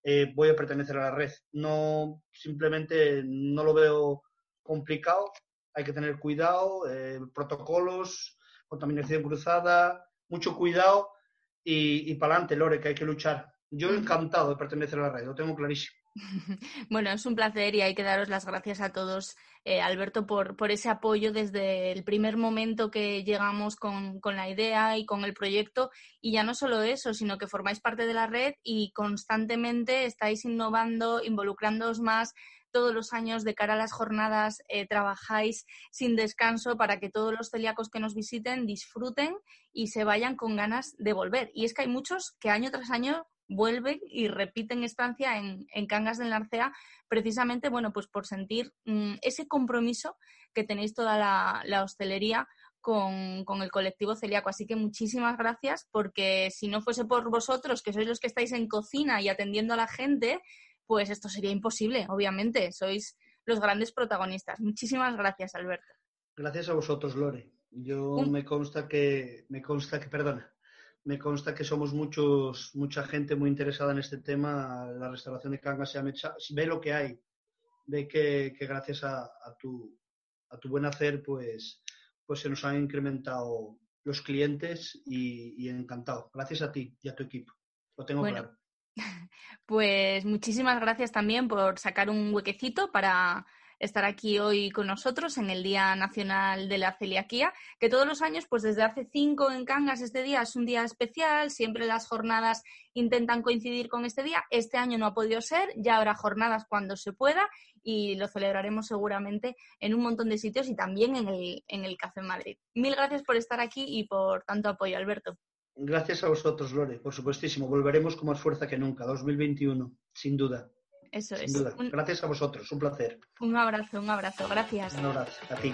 eh, voy a pertenecer a la red. No, simplemente no lo veo complicado, hay que tener cuidado, eh, protocolos, contaminación cruzada, mucho cuidado y, y para adelante, Lore, que hay que luchar. Yo encantado de pertenecer a la red, lo tengo clarísimo. *laughs* Bueno, es un placer y hay que daros las gracias a todos, eh, Alberto, por, por, ese apoyo desde el primer momento que llegamos con, con, la idea y con el proyecto. Y ya no solo eso, sino que formáis parte de la red y constantemente estáis innovando, involucrándoos más, todos los años de cara a las jornadas eh, trabajáis sin descanso para que todos los celíacos que nos visiten disfruten y se vayan con ganas de volver. Y es que hay muchos que año tras año vuelven y repiten estancia en, Cangas del Narcea, precisamente, bueno, pues por sentir mm, ese compromiso que tenéis toda la, hostelería con, con, el colectivo celíaco. Así que muchísimas gracias, porque si no fuese por vosotros, que sois los que estáis en cocina y atendiendo a la gente, pues esto sería imposible, obviamente. Sois los grandes protagonistas. Muchísimas gracias, Alberto. Gracias a vosotros, Lore. Yo me consta que, me consta que, perdona, me consta que somos muchos, mucha gente muy interesada en este tema. La restauración de Cangas se ha ve lo que hay, ve que, gracias a, tu, a tu buen hacer, pues, pues se nos han incrementado los clientes y, encantado. Gracias a ti y a tu equipo. Lo tengo bueno, claro. Pues muchísimas gracias también por sacar un huequecito para estar aquí hoy con nosotros en el Día Nacional de la Celiaquía, que todos los años, pues desde hace cinco en Cangas, este día es un día especial, siempre las jornadas intentan coincidir con este día. Este año no ha podido ser, ya habrá jornadas cuando se pueda y lo celebraremos seguramente en un montón de sitios y también en el, en el Café Madrid. Mil gracias por estar aquí y por tanto apoyo, Alberto. Gracias a vosotros, Lore, por supuestísimo. Volveremos con más fuerza que nunca, 2021, sin duda. Eso es. Gracias a vosotros, un placer. Un abrazo, un abrazo, gracias. Un abrazo, a ti.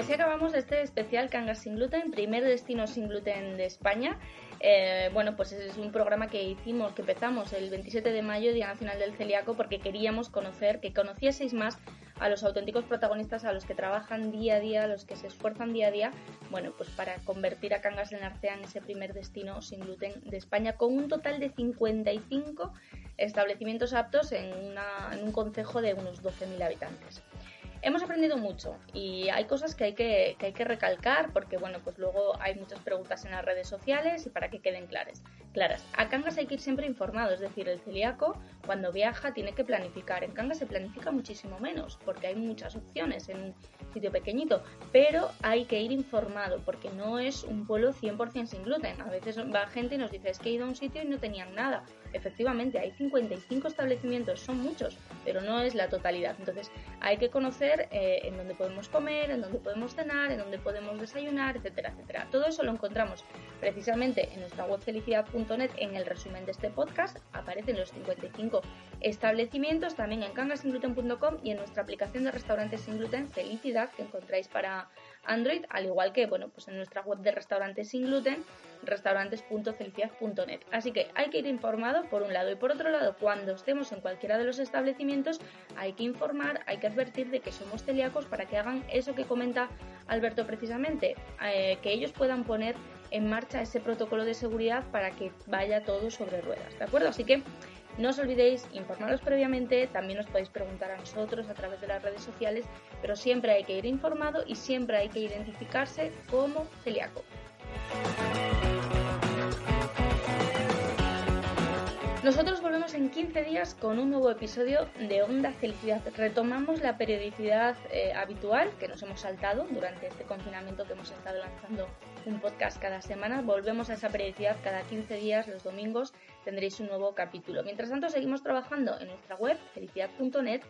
Así acabamos este especial Cangas sin gluten, primer destino sin gluten de España. Eh, bueno, pues es un programa que hicimos, que empezamos el 27 de mayo, Día Nacional del Celíaco, porque queríamos conocer, que conocieseis más a los auténticos protagonistas, a los que trabajan día a día, a los que se esfuerzan día a día, bueno, pues para convertir a Cangas del Narcea en ese primer destino sin gluten de España, con un total de 55 establecimientos aptos en, en un concejo de unos 12.000 habitantes. Hemos aprendido mucho y hay cosas que hay que, hay que recalcar porque, bueno, pues luego hay muchas preguntas en las redes sociales y para que queden claras. claras. A Cangas hay que ir siempre informado, es decir, el celíaco cuando viaja tiene que planificar. En Cangas se planifica muchísimo menos porque hay muchas opciones en un sitio pequeñito, pero hay que ir informado porque no es un pueblo 100% sin gluten. A veces va gente y nos dice, es que he ido a un sitio y no tenían nada. Efectivamente, hay 55 establecimientos, son muchos, pero no es la totalidad. Entonces, hay que conocer eh, en dónde podemos comer, en dónde podemos cenar, en dónde podemos desayunar, etcétera, etcétera. Todo eso lo encontramos precisamente en nuestra web felicidad.net. En el resumen de este podcast aparecen los 55 establecimientos, también en cangasingluten.com y en nuestra aplicación de restaurantes sin gluten Felicidad que encontráis para Android, al igual que bueno, pues en nuestra web de restaurantes sin gluten, restaurantes.felicidad.net. Así que hay que ir informado por un lado y por otro lado, cuando estemos en cualquiera de los establecimientos, hay que informar, hay que advertir de que somos celíacos para que hagan eso que comenta Alberto precisamente, eh, que ellos puedan poner en marcha ese protocolo de seguridad para que vaya todo sobre ruedas, ¿de acuerdo? Así que no os olvidéis informaros previamente, también os podéis preguntar a nosotros a través de las redes sociales, pero siempre hay que ir informado y siempre hay que identificarse como celíaco. Nosotros volvemos en 15 días con un nuevo episodio de Onda Felicidad. Retomamos la periodicidad eh, habitual que nos hemos saltado durante este confinamiento que hemos estado lanzando un podcast cada semana. Volvemos a esa periodicidad cada 15 días, los domingos tendréis un nuevo capítulo. Mientras tanto, seguimos trabajando en nuestra web felicidad.net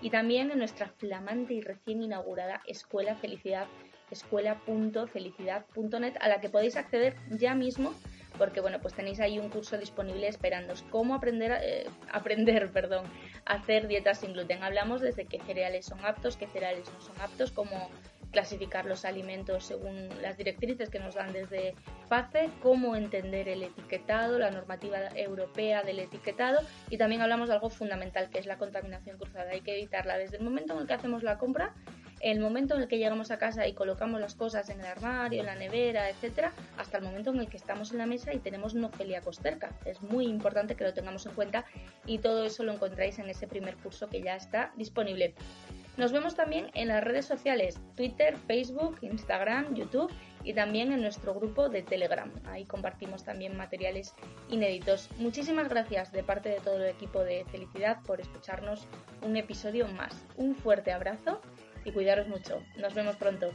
y también en nuestra flamante y recién inaugurada Escuela Felicidad, escuela.felicidad.net, a la que podéis acceder ya mismo porque bueno, pues tenéis ahí un curso disponible esperándoos. Cómo aprender, eh, aprender, *laughs* perdón, a hacer dietas sin gluten. Hablamos desde qué cereales son aptos, qué cereales no son aptos, cómo clasificar los alimentos según las directrices que nos dan desde FACE, cómo entender el etiquetado, la normativa europea del etiquetado y también hablamos de algo fundamental que es la contaminación cruzada. Hay que evitarla desde el momento en el que hacemos la compra el momento en el que llegamos a casa y colocamos las cosas en el armario, en la nevera, etcétera, hasta el momento en el que estamos en la mesa y tenemos no celíacos cerca. Es muy importante que lo tengamos en cuenta y todo eso lo encontráis en ese primer curso que ya está disponible. Nos vemos también en las redes sociales, Twitter, Facebook, Instagram, YouTube y también en nuestro grupo de Telegram. Ahí compartimos también materiales inéditos. Muchísimas gracias de parte de todo el equipo de Felicidad por escucharnos un episodio más. Un fuerte abrazo y cuidaros mucho. Nos vemos pronto.